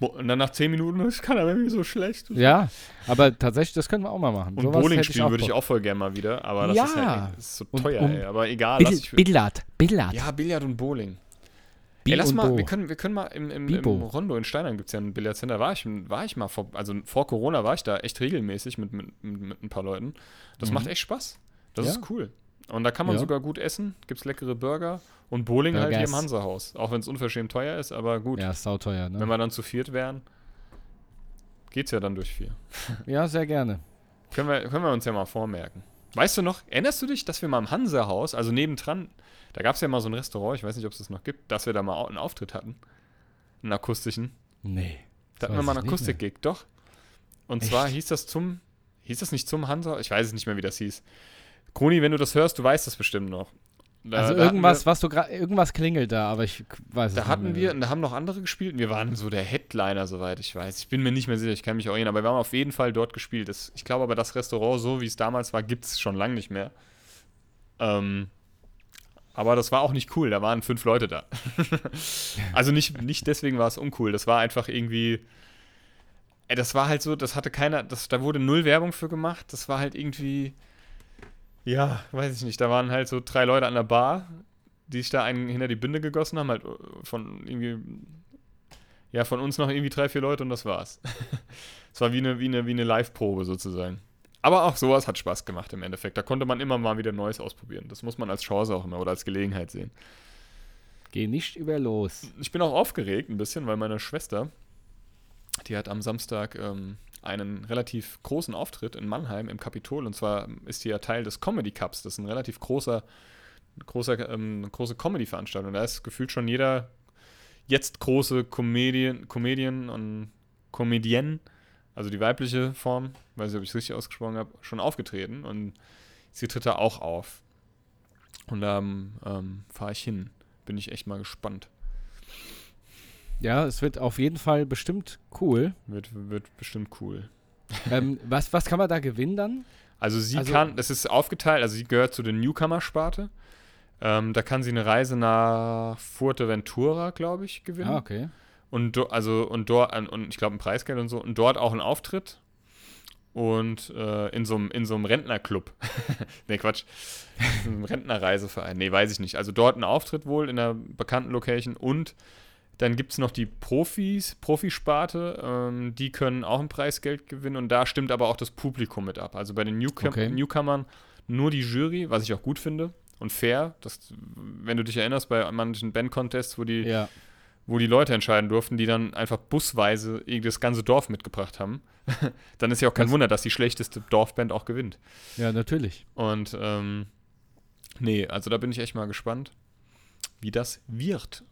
Und dann nach 10 Minuten, ich kann aber irgendwie so schlecht. Ja, aber tatsächlich, das können wir auch mal machen. Und Sowas Bowling spielen würde ich auch voll gerne mal wieder, aber das Ja. ist halt das ist so Und teuer, um- ey. Aber egal, Bill, lass ich Billard. Billard. Ja, Billard und Bowling. Bi Ey, lass und mal, Bo. wir können, wir können mal im, im, im. Rondo in Steinern gibt es ja ein Billardcenter, war ich, war ich mal, vor, also vor Corona war ich da echt regelmäßig mit, mit, mit, mit ein paar Leuten. Das Mhm. macht echt Spaß. Das Ja. ist cool. Und da kann man Ja. sogar gut essen, gibt es leckere Burger und Bowling halt hier im Burgers. Hansa-Haus. Auch wenn es unverschämt teuer ist, aber gut. Ja, ist sauteuer, Wenn ne? wir dann zu viert wären, geht's ja dann durch vier. Ja, sehr gerne. Können wir, können wir uns ja mal vormerken. Weißt du noch, erinnerst du dich, dass wir mal im Hansa-Haus, also nebendran, da gab es ja mal so ein Restaurant, ich weiß nicht, ob es das noch gibt, dass wir da mal einen Auftritt hatten. Einen akustischen. Nee. Da hatten wir mal einen Akustik-Gig, doch. Und Echt? zwar hieß das zum, hieß das nicht zum Hansa? Ich weiß es nicht mehr, wie das hieß. Kroni, wenn du das hörst, du weißt das bestimmt noch. Da, Also da hatten irgendwas, wir, was du gerade, irgendwas klingelt da, aber ich weiß es Da nicht hatten mehr. wir, und da haben noch andere gespielt. und Wir waren so der Headliner, soweit ich weiß. Ich bin mir nicht mehr sicher, ich kann mich auch erinnern, aber wir haben auf jeden Fall dort gespielt. Das, ich glaube aber, das Restaurant, so wie es damals war, gibt es schon lange nicht mehr. Ähm, aber das war auch nicht cool, da waren fünf Leute da. also nicht, nicht deswegen war es uncool, das war einfach irgendwie. Ey, das war halt so, das hatte keiner, das, da wurde null Werbung für gemacht. Das war halt irgendwie. Ja, weiß ich nicht. Da waren halt so drei Leute an der Bar, die sich da einen hinter die Binde gegossen haben, halt äh, von irgendwie, ja, von uns noch irgendwie drei, vier Leute und das war's. Es war wie eine, wie eine, wie eine Live-Probe sozusagen. Aber auch sowas hat Spaß gemacht im Endeffekt. Da konnte man immer mal wieder Neues ausprobieren. Das muss man als Chance auch immer oder als Gelegenheit sehen. Geh nicht über los. Ich bin auch aufgeregt ein bisschen, weil meine Schwester Die hat am Samstag ähm, einen relativ großen Auftritt in Mannheim im Kapitol. Und zwar ist die ja Teil des Comedy Cups. Das ist ein relativ großer, großer, ähm, große Comedy-Veranstaltung. Da ist gefühlt schon jeder jetzt große Comedian, Comedian und Comedienne, also die weibliche Form, weiß nicht, ob ich es richtig ausgesprochen habe, schon aufgetreten. Und sie tritt da auch auf. Und da ähm, fahre ich hin. Bin ich echt mal gespannt. Ja, es wird auf jeden Fall bestimmt cool. Wird, wird bestimmt cool. ähm, was, was kann man da gewinnen dann? Also sie Also- kann, das ist aufgeteilt, also sie gehört zu der Newcomer-Sparte. Ähm, da kann sie eine Reise nach Fuerteventura, glaube ich, gewinnen. Ah, okay. Und do, also und dort und, ich glaube ein Preisgeld und so und dort auch einen Auftritt und äh, in so einem in so einem Rentnerclub. nee, Quatsch. In einem Rentnerreiseverein. Nee, weiß ich nicht. Also dort ein Auftritt wohl in einer bekannten Location und dann gibt es noch die Profis, Profisparte, ähm, die können auch ein Preisgeld gewinnen und da stimmt aber auch das Publikum mit ab. Also bei den Newcom Okay. Newcomern nur die Jury, was ich auch gut finde und fair. Das, wenn du dich erinnerst, bei manchen Band-Contests, wo die Ja. wo die Leute entscheiden durften, die dann einfach busweise das ganze Dorf mitgebracht haben, dann ist ja auch kein Das- Wunder, dass die schlechteste Dorfband auch gewinnt. Ja, natürlich. Und ähm, nee, also da bin ich echt mal gespannt, wie das wird.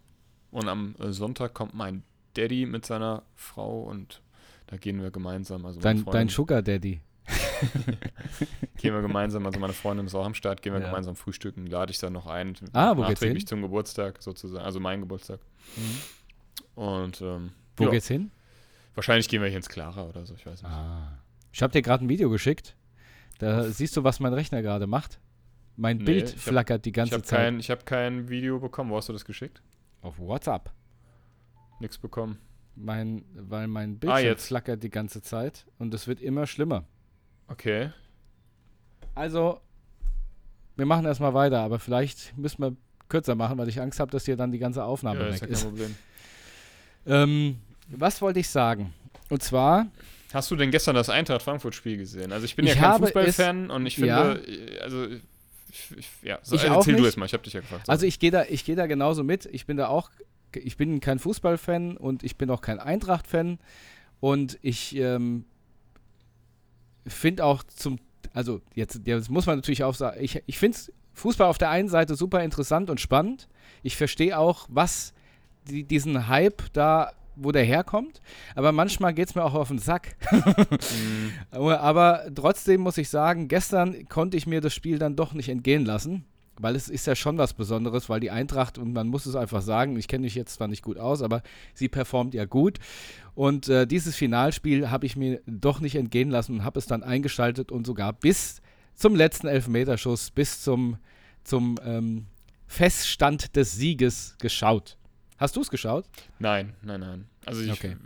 Und am äh, Sonntag kommt mein Daddy mit seiner Frau und da gehen wir gemeinsam. Also Dein, dein Sugar Daddy. gehen wir gemeinsam, also meine Freundin ist auch am Start, gehen wir Ja. gemeinsam frühstücken, lade ich dann noch ein. Ah, wo geht's hin? zum Geburtstag sozusagen, also mein Geburtstag. Und ähm, Wo ja, geht's hin? wahrscheinlich gehen wir hier ins Clara oder so, ich weiß nicht. Ah. Ich habe dir gerade ein Video geschickt. Da siehst du, was mein Rechner gerade macht. Mein Nee, Bild ich hab- flackert die Ich ganze habe Zeit. kein, ich hab kein Video bekommen. Wo hast du das geschickt? Auf WhatsApp. Nichts bekommen. Mein, weil mein Bildschirm jetzt. flackert die ganze Zeit und es wird immer schlimmer. Okay. Also, wir machen erstmal weiter, aber vielleicht müssen wir kürzer machen, weil ich Angst habe, dass hier dann die ganze Aufnahme Ja, ist weg ja kein ist. Problem. Ähm, was wollte ich sagen? Und zwar, Hast du denn gestern das Eintracht Frankfurt-Spiel gesehen? Also ich bin Ich ja kein Fußballfan und ich finde, Ja. äh, also ich, ja, so, Ich also auch erzähl du nicht. es mal, ich habe dich ja gefragt. also ich gehe da, ich gehe da genauso mit. Ich bin da auch, ich bin kein Fußballfan und ich bin auch kein Eintracht-Fan und ich ähm, finde auch zum, also jetzt, jetzt muss man natürlich auch sagen, ich, ich finde Fußball auf der einen Seite super interessant und spannend. Ich verstehe auch, was die, diesen Hype da, wo der herkommt. Aber manchmal geht es mir auch auf den Sack. Mhm. Aber, trotzdem muss ich sagen, gestern konnte ich mir das Spiel dann doch nicht entgehen lassen, weil es ist ja schon was Besonderes, weil die Eintracht, und man muss es einfach sagen, ich kenne mich jetzt zwar nicht gut aus, aber sie performt ja gut. Und äh, dieses Finalspiel habe ich mir doch nicht entgehen lassen und habe es dann eingeschaltet und sogar bis zum letzten Elfmeterschuss, bis zum, zum ähm, Feststand des Sieges geschaut. Hast du es geschaut? Nein, nein, nein. Also ich, Okay.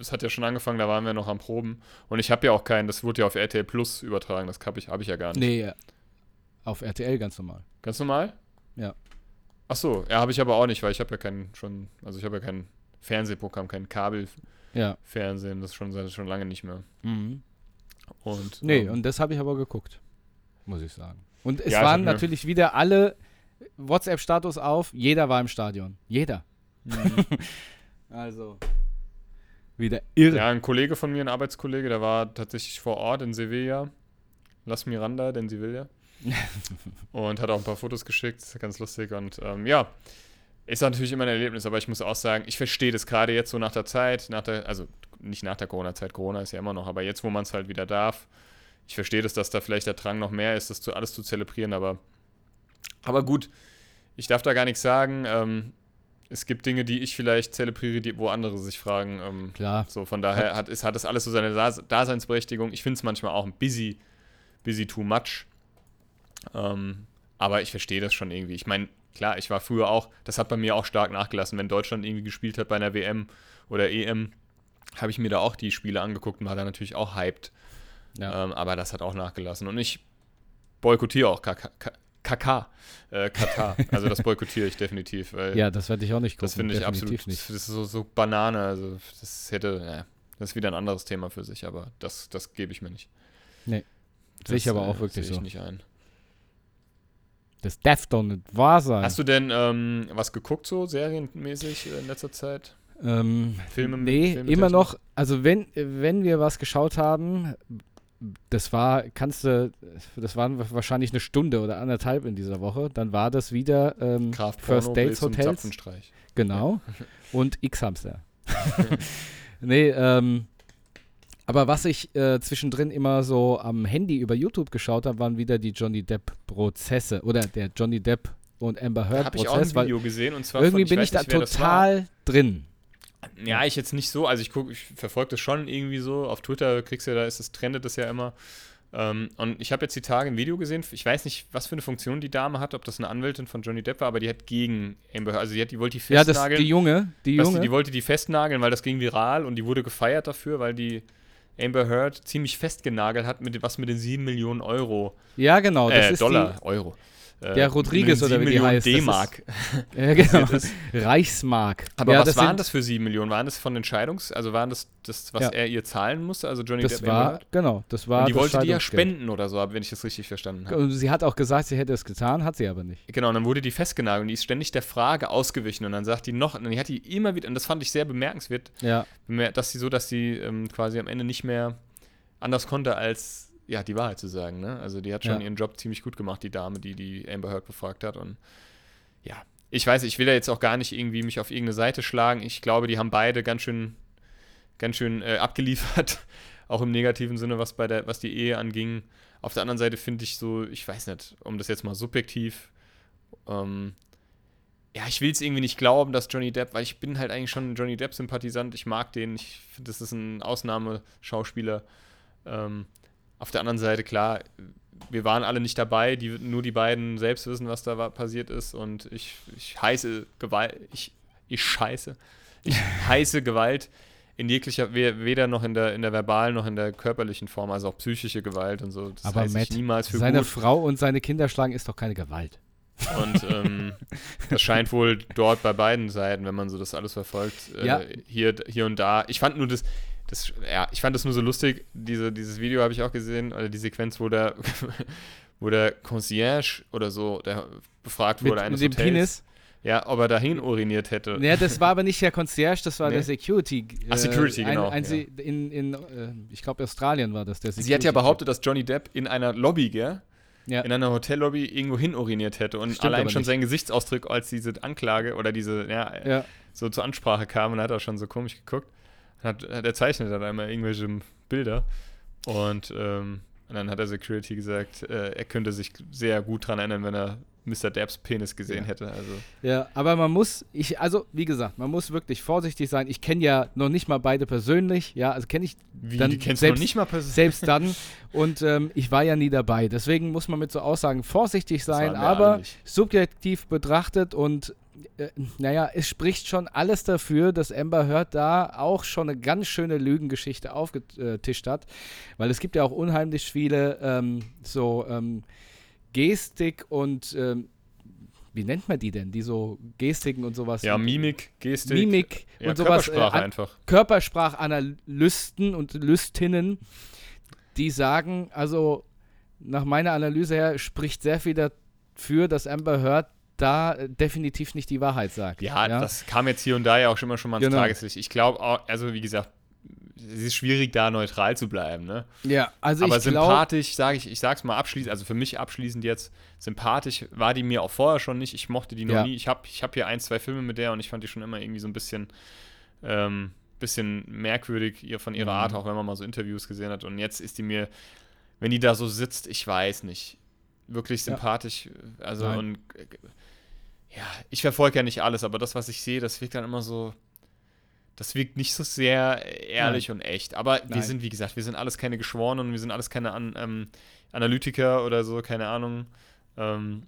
es hat ja schon angefangen, da waren wir noch am Proben und ich habe ja auch keinen, das wurde ja auf RTL Plus übertragen, das habe ich, hab ich ja gar nicht. Nee, auf RTL ganz normal. Ganz normal? Ja. Ach so, ja, habe ich aber auch nicht, weil ich habe ja keinen schon, also ich habe ja kein Fernsehprogramm, kein Kabelfernsehen, Ja. das schon seit schon lange nicht mehr. Mhm. Und Nee, ähm, und das habe ich aber geguckt. Muss ich sagen. Und es Ja, waren natürlich wieder alle WhatsApp-Status auf. Jeder war im Stadion. Jeder. Also. Wieder irre. Ja, ein Kollege von mir, ein Arbeitskollege, der war tatsächlich vor Ort in Sevilla. Las Miranda, denn sie will ja. und hat auch ein paar Fotos geschickt, ist ganz lustig. Und ähm, ja, ist natürlich immer ein Erlebnis, aber ich muss auch sagen, ich verstehe das gerade jetzt so nach der Zeit, nach der, also nicht nach der Corona-Zeit, Corona ist ja immer noch, aber jetzt, wo man es halt wieder darf, ich verstehe das, dass da vielleicht der Drang noch mehr ist, das zu, alles zu zelebrieren, aber, aber gut, ich darf da gar nichts sagen. Ähm, es gibt Dinge, die ich vielleicht zelebriere, die, wo andere sich fragen, ähm, Klar. so, von daher hat, ist, hat das alles so seine Dase- Daseinsberechtigung. Ich finde es manchmal auch ein busy, busy too much. Ähm, aber ich verstehe das schon irgendwie. Ich meine, klar, ich war früher auch, das hat bei mir auch stark nachgelassen. Wenn Deutschland irgendwie gespielt hat bei einer WM oder EM, habe ich mir da auch die Spiele angeguckt und war da natürlich auch hyped. Ja. Ähm, aber das hat auch nachgelassen. Und ich boykottiere auch KK, äh, Katar. also das boykottiere ich definitiv. Ja, das werde ich auch nicht gucken. das finde ich definitiv absolut, nicht. das ist so, so Banane. Also das hätte, ja, das ist wieder ein anderes Thema für sich, aber das, das gebe ich mir nicht. Nee. Sehe ich aber auch äh, wirklich sehe ich so. nicht ein. Das darf doch nicht wahr sein. Hast du denn ähm, was geguckt so serienmäßig äh, in letzter Zeit? Ähm, Filme mit- nee, Filme immer noch. Also wenn, wenn wir was geschaut haben, das war, kannst du, das waren wahrscheinlich eine Stunde oder anderthalb in dieser Woche, dann war das wieder ähm, First Dates Hotels. Genau. Und X-Hamster. nee, ähm, aber was ich äh, zwischendrin immer so am Handy über YouTube geschaut habe, waren wieder die Johnny Depp-Prozesse oder der Johnny Depp und Amber Da habe ich auch Heard-Prozess, ein Video gesehen und zwar irgendwie von, bin weiß ich da nicht, total drin. Ja, ich jetzt nicht so. Also ich gucke, ich verfolge das schon irgendwie so. Auf Twitter kriegst du ja, da ist es, trendet das ja immer. Ähm, und ich habe jetzt die Tage ein Video gesehen. Ich weiß nicht, was für eine Funktion die Dame hat, ob das eine Anwältin von Johnny Depp war, aber die hat gegen Amber Heard, also die, hat, die wollte die Ja, das, festnageln. die Junge, die Junge. die wollte die festnageln, weil das ging viral und die wurde gefeiert dafür, weil die Amber Heard ziemlich festgenagelt hat, mit, was mit den 7 Millionen Euro, ja, genau. Das äh, ist Dollar, Euro. Äh, Der Rodriguez mit den oder 7 wie die Millionen heißt, D-Mark. Ja, genau. Reichsmark. Aber ja, was waren das für 7 Millionen? Waren das von Entscheidungs-, also waren das das, was Ja. er ihr zahlen musste, also Johnny Das Depp war, genau, das war Und die wollte die ja spenden oder so, wenn ich das richtig verstanden habe. Und sie hat auch gesagt, sie hätte es getan, hat sie aber nicht. Genau, und dann wurde die festgenagelt und die ist ständig der Frage ausgewichen und dann sagt die noch, und dann hat die immer wieder, und das fand ich sehr bemerkenswert, Ja, dass sie so, dass sie ähm, quasi am Ende nicht mehr anders konnte, als ja, die Wahrheit zu sagen. Ne? Also die hat schon Ja. ihren Job ziemlich gut gemacht, die Dame, die die Amber Heard befragt hat. Und ja, ich weiß, ich will da jetzt auch gar nicht irgendwie mich auf irgendeine Seite schlagen. Ich glaube, die haben beide ganz schön, ganz schön äh, abgeliefert, auch im negativen Sinne, was bei der, was die Ehe anging. Auf der anderen Seite finde ich so, ich weiß nicht, um das jetzt mal subjektiv, ähm, ja, ich will es irgendwie nicht glauben, dass Johnny Depp, weil ich bin halt eigentlich schon ein Johnny Depp-Sympathisant, ich mag den, ich finde, das ist ein Ausnahmeschauspieler. Ähm, auf der anderen Seite, klar, wir waren alle nicht dabei, die, nur die beiden selbst wissen, was da war, passiert ist und ich, ich heiße Gewalt, ich, ich scheiße, ich heiße Gewalt in jeglicher, we- weder noch in der, in der verbalen noch in der körperlichen Form, also auch psychische Gewalt und so. Das aber heiße ich Matt, niemals für seine gut. Frau und seine Kinder schlagen ist doch keine Gewalt. Und ähm, das scheint wohl dort bei beiden Seiten, wenn man so das alles verfolgt, äh, Ja. hier, hier und da. Ich fand nur das, das, ja, ich fand das nur so lustig. Diese, dieses Video habe ich auch gesehen, oder die Sequenz, wo der, wo der Concierge oder so, der befragt Mit, wurde eines mit dem Hotels, Penis. ja, ob er dahin uriniert hätte. Ja, das war aber nicht der Concierge, das war Nee. der Security. Ah, Security, ein, genau, Ein, ja. Se- in, in äh, ich glaube, Australien war das der Security. Sie hat ja behauptet, dass Johnny Depp in einer Lobby, gell? Ja. in einer Hotellobby irgendwo hin uriniert hätte und Stimmt allein schon nicht. sein Gesichtsausdruck, als diese Anklage oder diese, ja, Ja. so zur Ansprache kam und hat auch schon so komisch geguckt. Hat, hat er zeichnet dann einmal irgendwelche Bilder und, ähm, und dann hat der Security gesagt, äh, er könnte sich sehr gut daran erinnern, wenn er Mr. Debs Penis gesehen Ja. hätte. Also Ja, aber man muss, ich, also wie gesagt, man muss wirklich vorsichtig sein. Ich kenne ja noch nicht mal beide persönlich, ja, also kenne ich wie, Dann die kennst du selbst- noch nicht mal persönlich. selbst dann und ähm, ich war ja nie dabei. Deswegen muss man mit so Aussagen vorsichtig sein, aber subjektiv betrachtet und äh, naja, es spricht schon alles dafür, dass Amber Heard da auch schon eine ganz schöne Lügengeschichte aufgetischt hat, weil es gibt ja auch unheimlich viele ähm, so ähm, Gestik und ähm, wie nennt man die denn? Die so Gestiken und sowas. Ja, Mimik, Gestik. Mimik ja, und sowas. Körpersprache an- einfach. Körpersprachanalysten und Lüstinnen, die sagen, also nach meiner Analyse her spricht sehr viel dafür, dass Amber Heard da äh, definitiv nicht die Wahrheit sagt. Ja, das kam jetzt hier und da ja auch schon mal, schon mal ans Genau. Tageslicht. Ich glaube auch, also wie gesagt, es ist schwierig, da neutral zu bleiben, ne? ja also Aber ich glaube, sympathisch, sage ich, ich sag's mal abschließend, also für mich abschließend jetzt, sympathisch war die mir auch vorher schon nicht. Ich mochte die noch Ja. nie. Ich habe ich hab hier ein, zwei Filme mit der und ich fand die schon immer irgendwie so ein bisschen, ähm, bisschen merkwürdig ihr von ihrer Mhm. Art, auch wenn man mal so Interviews gesehen hat. Und jetzt ist die mir, wenn die da so sitzt, ich weiß nicht, wirklich Ja. sympathisch. Also Nein. und äh, ja, ich verfolge ja nicht alles, aber das, was ich sehe, das wirkt dann immer so. Das wirkt nicht so sehr ehrlich und echt. Aber wir Nein. sind, wie gesagt, wir sind alles keine Geschworenen wir sind alles keine An ähm, Analytiker oder so, keine Ahnung. Ähm,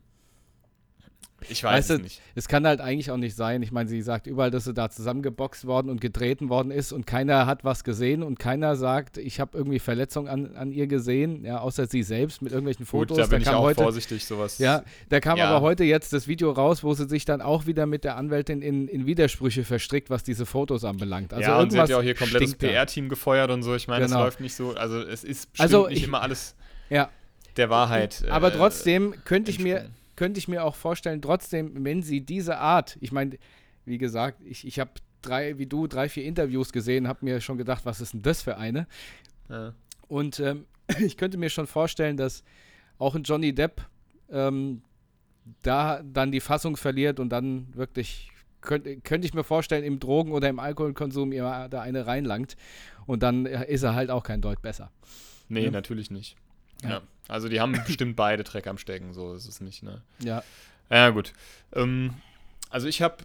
ich weiß Weißt du, es nicht. es kann halt eigentlich auch nicht sein. Ich meine, sie sagt überall, dass sie da zusammengeboxt worden und getreten worden ist und keiner hat was gesehen und keiner sagt, ich habe irgendwie Verletzungen an, an ihr gesehen, ja, außer sie selbst mit irgendwelchen Fotos. Gut, da bin ich kam auch heute, vorsichtig, sowas. Ja, da kam Ja. aber heute jetzt das Video raus, wo sie sich dann auch wieder mit der Anwältin in, in Widersprüche verstrickt, was diese Fotos anbelangt. Also ja, und sie hat ja auch hier komplettes da. PR-Team gefeuert und so. Ich meine, es Genau. läuft nicht so. Also, es ist bestimmt Also nicht ich- immer alles Ja, der Wahrheit. aber äh, trotzdem könnte ich mir. Könnte ich mir auch vorstellen, trotzdem, wenn sie diese Art, ich meine, wie gesagt, ich, ich habe drei, wie du, drei, vier Interviews gesehen, habe mir schon gedacht, was ist denn das für eine? Ja. Und ähm, ich könnte mir schon vorstellen, dass auch ein Johnny Depp ähm, da dann die Fassung verliert und dann wirklich, könnte könnt ich mir vorstellen, im Drogen- oder im Alkoholkonsum immer da eine reinlangt. Und dann äh, ist er halt auch kein Deut besser. Nee, Ja. natürlich nicht. Ja. Ja. Also die haben bestimmt beide Dreck am Stecken, so ist es nicht, ne? Ja. Ja, gut. Ähm, also ich habe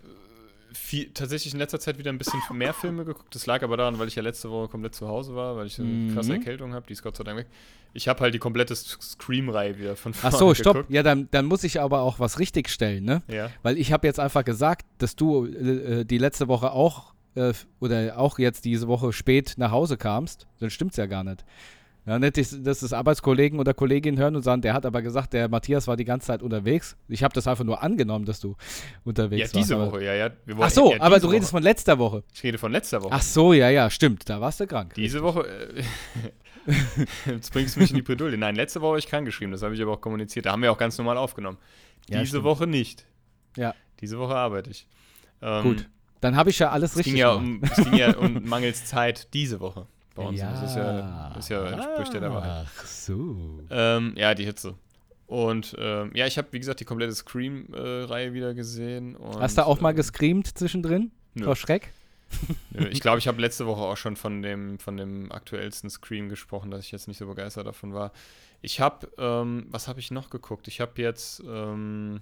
tatsächlich in letzter Zeit wieder ein bisschen mehr Filme geguckt. Das lag aber daran, weil ich ja letzte Woche komplett zu Hause war, weil ich eine Mhm. krasse Erkältung habe. Die ist Gott sei Dank weg. Ich habe halt die komplette Scream-Reihe wieder von Ach vorne so, stopp. geguckt. Ja, dann, dann muss ich aber auch was richtig stellen, ne? Ja. Weil ich habe jetzt einfach gesagt, dass du äh, die letzte Woche auch äh, oder auch jetzt diese Woche spät nach Hause kamst. Dann stimmt's ja gar nicht. Ja, nicht, dass das Arbeitskollegen oder Kolleginnen hören und sagen, der hat aber gesagt, der Matthias war die ganze Zeit unterwegs. Ich habe das einfach nur angenommen, dass du Ja, unterwegs warst. diese aber- Woche, ja, ja. Ach so, ja, aber du redest Woche. von letzter Woche. Ich rede von letzter Woche. Ach so, ja, ja, stimmt. Da warst du krank. Diese Woche. Äh, jetzt bringst du mich in die Bredouille. Nein, letzte Woche habe ich krank geschrieben, das habe ich aber auch kommuniziert. Da haben wir auch ganz normal aufgenommen. Ja, Diese stimmt. Woche nicht. Ja. Diese Woche arbeite ich. Ähm, Gut. Dann habe ich ja alles Es richtig ging, ja gemacht. um, es ging ja um mangels Zeit diese Woche bei uns. Das ist ja, ist ja entspricht ja der Wahrheit. Ach so. Ähm, ja, die Hitze. Und ähm, ja, ich habe, wie gesagt, die komplette Scream-Reihe wieder gesehen. Und, Hast du auch mal äh, gescreamt zwischendrin? nö, Vor Schreck? nö. Ich glaube, ich habe letzte Woche auch schon von dem, von dem aktuellsten Scream gesprochen, dass ich jetzt nicht so begeistert davon war. Ich habe, ähm, was habe ich noch geguckt? Ich habe jetzt, ähm,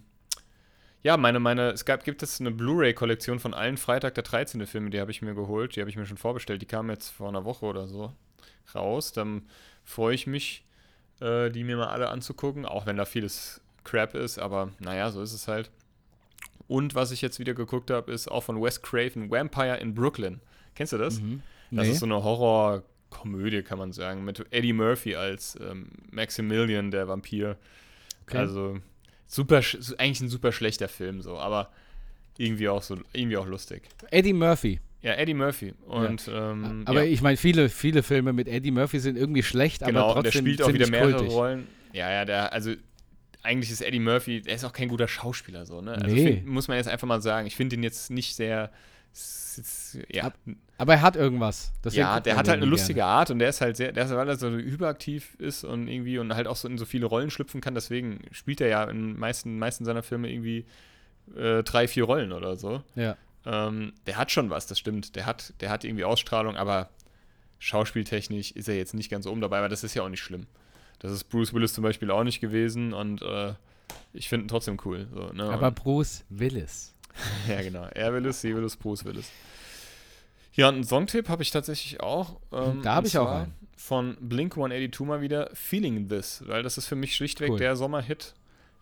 ja, meine, meine, es gab, gibt es eine Blu-ray-Kollektion von allen Freitag der 13. Filme, die habe ich mir geholt, die habe ich mir schon vorbestellt, die kamen jetzt vor einer Woche oder so raus. Dann freue ich mich, äh, die mir mal alle anzugucken, auch wenn da vieles Crap ist, aber naja, so ist es halt. Und was ich jetzt wieder geguckt habe, ist auch von Wes Craven, Vampire in Brooklyn. Kennst du das? Mhm. Das Nee. ist so eine Horrorkomödie, kann man sagen, mit Eddie Murphy als ähm, Maximilian, der Vampir. Okay. Also super, ist eigentlich ein super schlechter Film so, aber irgendwie auch so, irgendwie auch lustig. Eddie Murphy. Ja, Eddie Murphy. Und ähm, aber ja, ich meine, viele, viele Filme mit Eddie Murphy sind irgendwie schlecht, genau, aber der trotzdem spielt auch wieder mehrere kultig. Rollen. Ja, ja, der, also eigentlich ist Eddie Murphy, der ist auch kein guter Schauspieler so, ne? Also Nee. find, muss man jetzt einfach mal sagen. Ich finde ihn jetzt nicht sehr, s- ja, Ab- Aber er hat irgendwas. Deswegen ja, der hat halt eine gerne. lustige Art und der ist halt sehr, der ist, weil er so hyperaktiv ist und irgendwie und halt auch so in so viele Rollen schlüpfen kann, deswegen spielt er ja in meisten, meisten seiner Filme irgendwie äh, drei, vier Rollen oder so. Ja. Ähm, der hat schon was, das stimmt. Der hat, der hat irgendwie Ausstrahlung, aber schauspieltechnisch ist er jetzt nicht ganz oben dabei, aber das ist ja auch nicht schlimm. Das ist Bruce Willis zum Beispiel auch nicht gewesen und äh, ich finde ihn trotzdem cool. So, ne? Aber Bruce Willis. ja, genau. Er Willis, sie Willis, Bruce Willis. Ja, einen Songtipp habe ich tatsächlich auch. Ähm, Da hab und ich auch einen. Von Blink 182 mal wieder Feeling This, weil das ist für mich schlichtweg Cool. der Sommerhit.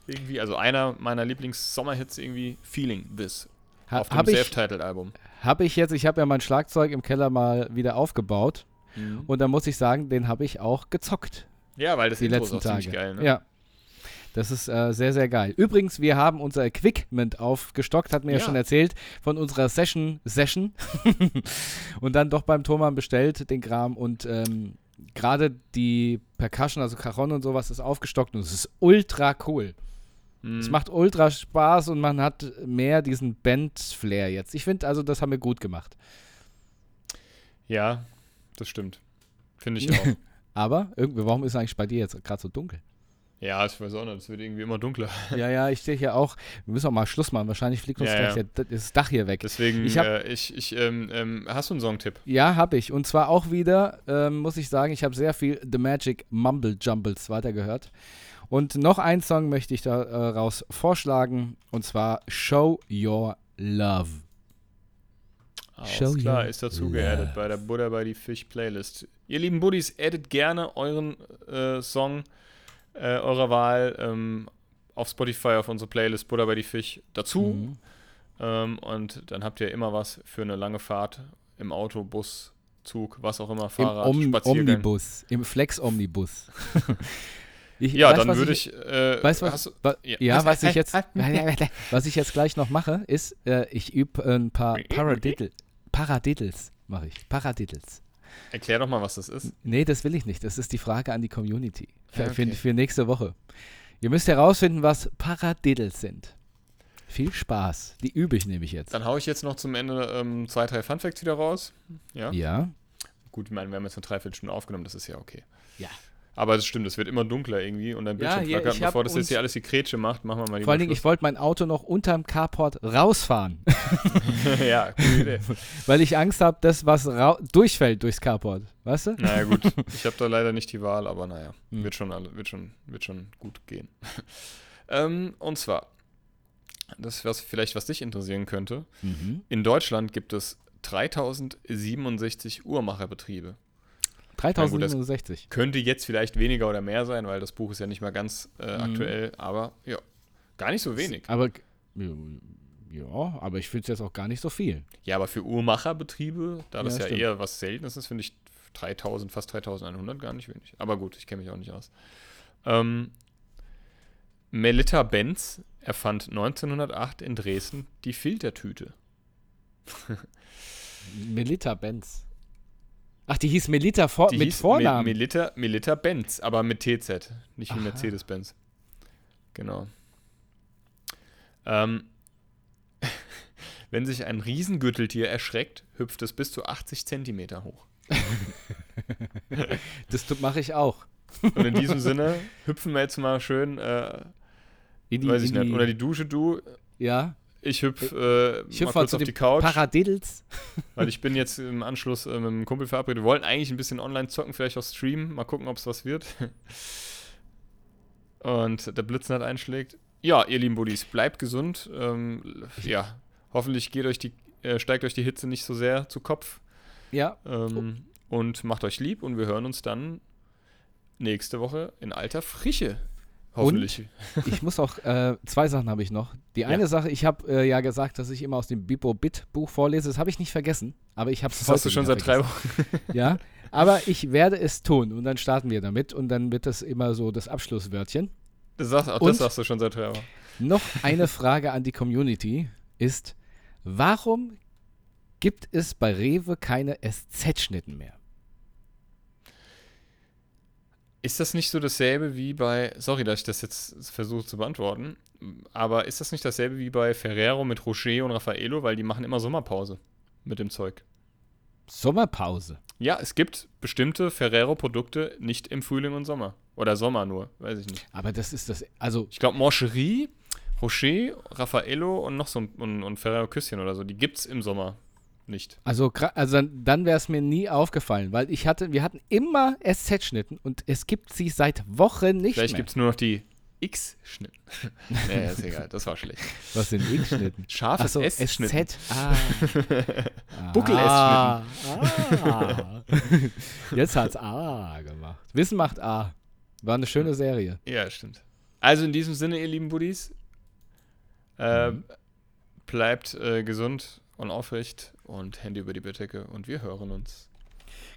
Irgendwie, also einer meiner Lieblings-Sommerhits irgendwie, Feeling This. Ha, auf dem habe ich, Self-Titled-Album. hab ich jetzt, ich habe ja mein Schlagzeug im Keller mal wieder aufgebaut Mhm. und da muss ich sagen, den habe ich auch gezockt. Ja, weil das die Intro letzten ist auch Tage. ziemlich geil, ne? Ja. Das ist äh, sehr, sehr geil. Übrigens, wir haben unser Equipment aufgestockt, hat mir ja, Ja. schon erzählt, von unserer Session, Session. und dann doch beim Thomann bestellt, den Kram. Und ähm, gerade die Percussion, also Cajon und sowas, ist aufgestockt und es ist ultra cool. Mhm. Es macht ultra Spaß und man hat mehr diesen Band-Flair jetzt. Ich finde, also, das haben wir gut gemacht. Ja, das stimmt. Finde ich auch. Aber irgendwie, warum ist eigentlich bei dir jetzt gerade so dunkel? Ja, ich weiß auch nicht, es wird irgendwie immer dunkler. ja, ja, ich stehe hier auch. Wir müssen auch mal Schluss machen. Wahrscheinlich fliegt uns Ja, gleich ja. Der, das Dach hier weg. Deswegen, Ich hab- äh, ich, ich ähm, ähm, hast du einen Songtipp? Ja, habe ich. Und zwar auch wieder, ähm, muss ich sagen, ich habe sehr viel The Magic Mumble Jumbles weitergehört. Und noch einen Song möchte ich daraus vorschlagen, und zwar Show Your Love. Alles Show klar, ist dazu geaddet bei der Buddha bei die Fish Playlist. Ihr lieben Buddies, addet gerne euren äh, Song äh, eurer Wahl ähm, auf Spotify auf unsere Playlist Buddha bei die Fish dazu. Mhm. Ähm, und dann habt ihr immer was für eine lange Fahrt im Auto, Bus, Zug, was auch immer, Im Fahrrad, Om Spaziergang. Omnibus, im Flex-Omnibus. Ja, weißt, dann würde ich. äh, Weißt du, was, du- wa- ja. ja, Was- ich jetzt, was ich jetzt gleich noch mache, ist, äh, ich übe ein paar Paradiddle, Paradiddles, mache ich, Paradiddles. Erklär doch mal, was das ist. Nee, das will ich nicht. Das ist die Frage an die Community für, Ja, für, okay. für nächste Woche. Ihr müsst herausfinden, was Paradiddles sind. Viel Spaß. Die übe ich nämlich jetzt. Dann haue ich jetzt noch zum Ende ähm, zwei, drei Funfacts wieder raus. Ja. Ja. Gut, ich meine, wir haben jetzt eine Dreiviertelstunde aufgenommen, das ist ja okay. Ja. Aber es stimmt, es wird immer dunkler irgendwie und dein Ja, Bildschirm hier, flackert. Bevor das jetzt hier alles die Kretsche macht, machen wir mal die Vor allen Dingen, ich wollte mein Auto noch unterm Carport rausfahren, Ja, gute Idee. weil ich Angst habe, dass was durchfällt durchs Carport. Weißt du? Naja, gut. Ich habe da leider nicht die Wahl, aber naja, Hm. wird, schon, alle- wird, schon, wird schon gut gehen. ähm, und zwar, das was vielleicht was dich interessieren könnte. Mhm. In Deutschland gibt es 3067 Uhrmacherbetriebe. 3067. Könnte jetzt vielleicht weniger oder mehr sein, weil das Buch ist ja nicht mal ganz äh, Mhm. aktuell, aber ja, gar nicht so wenig. Aber ja, aber ich finde es jetzt auch gar nicht so viel. Ja, aber für Uhrmacherbetriebe, da das Ja, ja, eher was Seltenes ist, finde ich 3000, fast 3100 gar nicht wenig. Aber gut, ich kenne mich auch nicht aus. Ähm, Melitta Benz erfand 1908 in Dresden die Filtertüte. Melita Benz. Ach, die hieß Melita vor Die mit hieß Vornamen. Me Melitta, Melitta Benz, aber mit TZ, nicht wie. Mercedes-Benz. Genau. Ähm, wenn sich ein Riesengürteltier erschreckt, hüpft es bis zu 80 Zentimeter hoch. das mache ich auch. Und in diesem Sinne hüpfen wir jetzt mal schön, äh, In weiß ich nicht, unter die Dusche, du. ja, Ich hüpf, äh, ich mal hüpfe mal kurz auf die Couch, Paradiddles. weil ich bin jetzt im Anschluss äh, mit einem Kumpel verabredet. Wir wollten eigentlich ein bisschen online zocken, vielleicht auch streamen. Mal gucken, ob es was wird. Und der Blitzen hat einschlägt. Ja, ihr lieben Buddies, bleibt gesund. Ähm, ja, hoffentlich geht euch die, äh, steigt euch die Hitze nicht so sehr zu Kopf. Ja, Ähm, Und macht euch lieb und wir hören uns dann nächste Woche in alter Frische. Hoffentlich. ich muss auch, äh, zwei Sachen habe ich noch. Die eine Sache, ich habe äh, ja gesagt, dass ich immer aus dem Bipo Bit Buch vorlese. Das habe ich nicht vergessen, aber ich habe es Das hast du schon seit drei Wochen. Ja, aber ich werde es tun und dann starten wir damit und dann wird das immer so das Abschlusswörtchen. Das sagst, auch Und? das sagst du schon seit drei Wochen. Noch eine Frage an die Community ist, warum gibt es bei Rewe keine SZ-Schnitten mehr? Ist das nicht so dasselbe wie bei, sorry, dass ich das jetzt versuche zu beantworten, aber ist das nicht dasselbe wie bei Ferrero mit Rocher und Raffaello, weil die machen immer Sommerpause mit dem Zeug? Sommerpause. Ja, es gibt bestimmte Ferrero-Produkte nicht im Frühling und Sommer. Oder Sommer nur, weiß ich nicht. Aber das ist das, also Ich glaube, Mancherie, Rocher, Raffaello und noch so ein und, und Ferrero Küsschen oder so, die gibt's im Sommer nicht. Also, also dann, dann wäre es mir nie aufgefallen, weil ich hatte, wir hatten immer SZ-Schnitten und es gibt sie seit Wochen nicht Vielleicht mehr. gibt's nur noch die X-Schnitt. nee, ist egal, das war schlecht. Was sind X-Schnitten? Scharfes Achso, S-Schnitt. SZ. Ah. Buckel-S-Schnitten. Ah. ah. Jetzt hat's A gemacht. Wissen macht A. War eine schöne Serie. Ja, stimmt. Also in diesem Sinne, ihr lieben Buddies, äh, Mhm. bleibt äh, gesund und aufrecht und Handy über die Bettdecke und wir hören uns.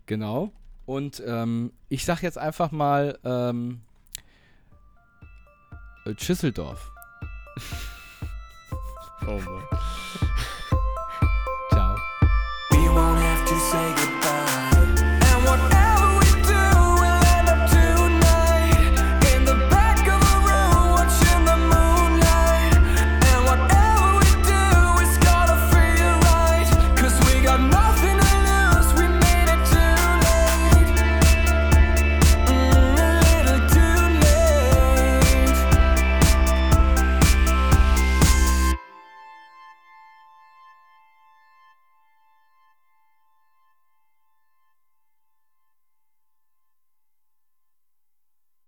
Genau. Und ähm, ich sag jetzt einfach mal ähm, äh, Schüsseldorf. Oh Mann. Ciao.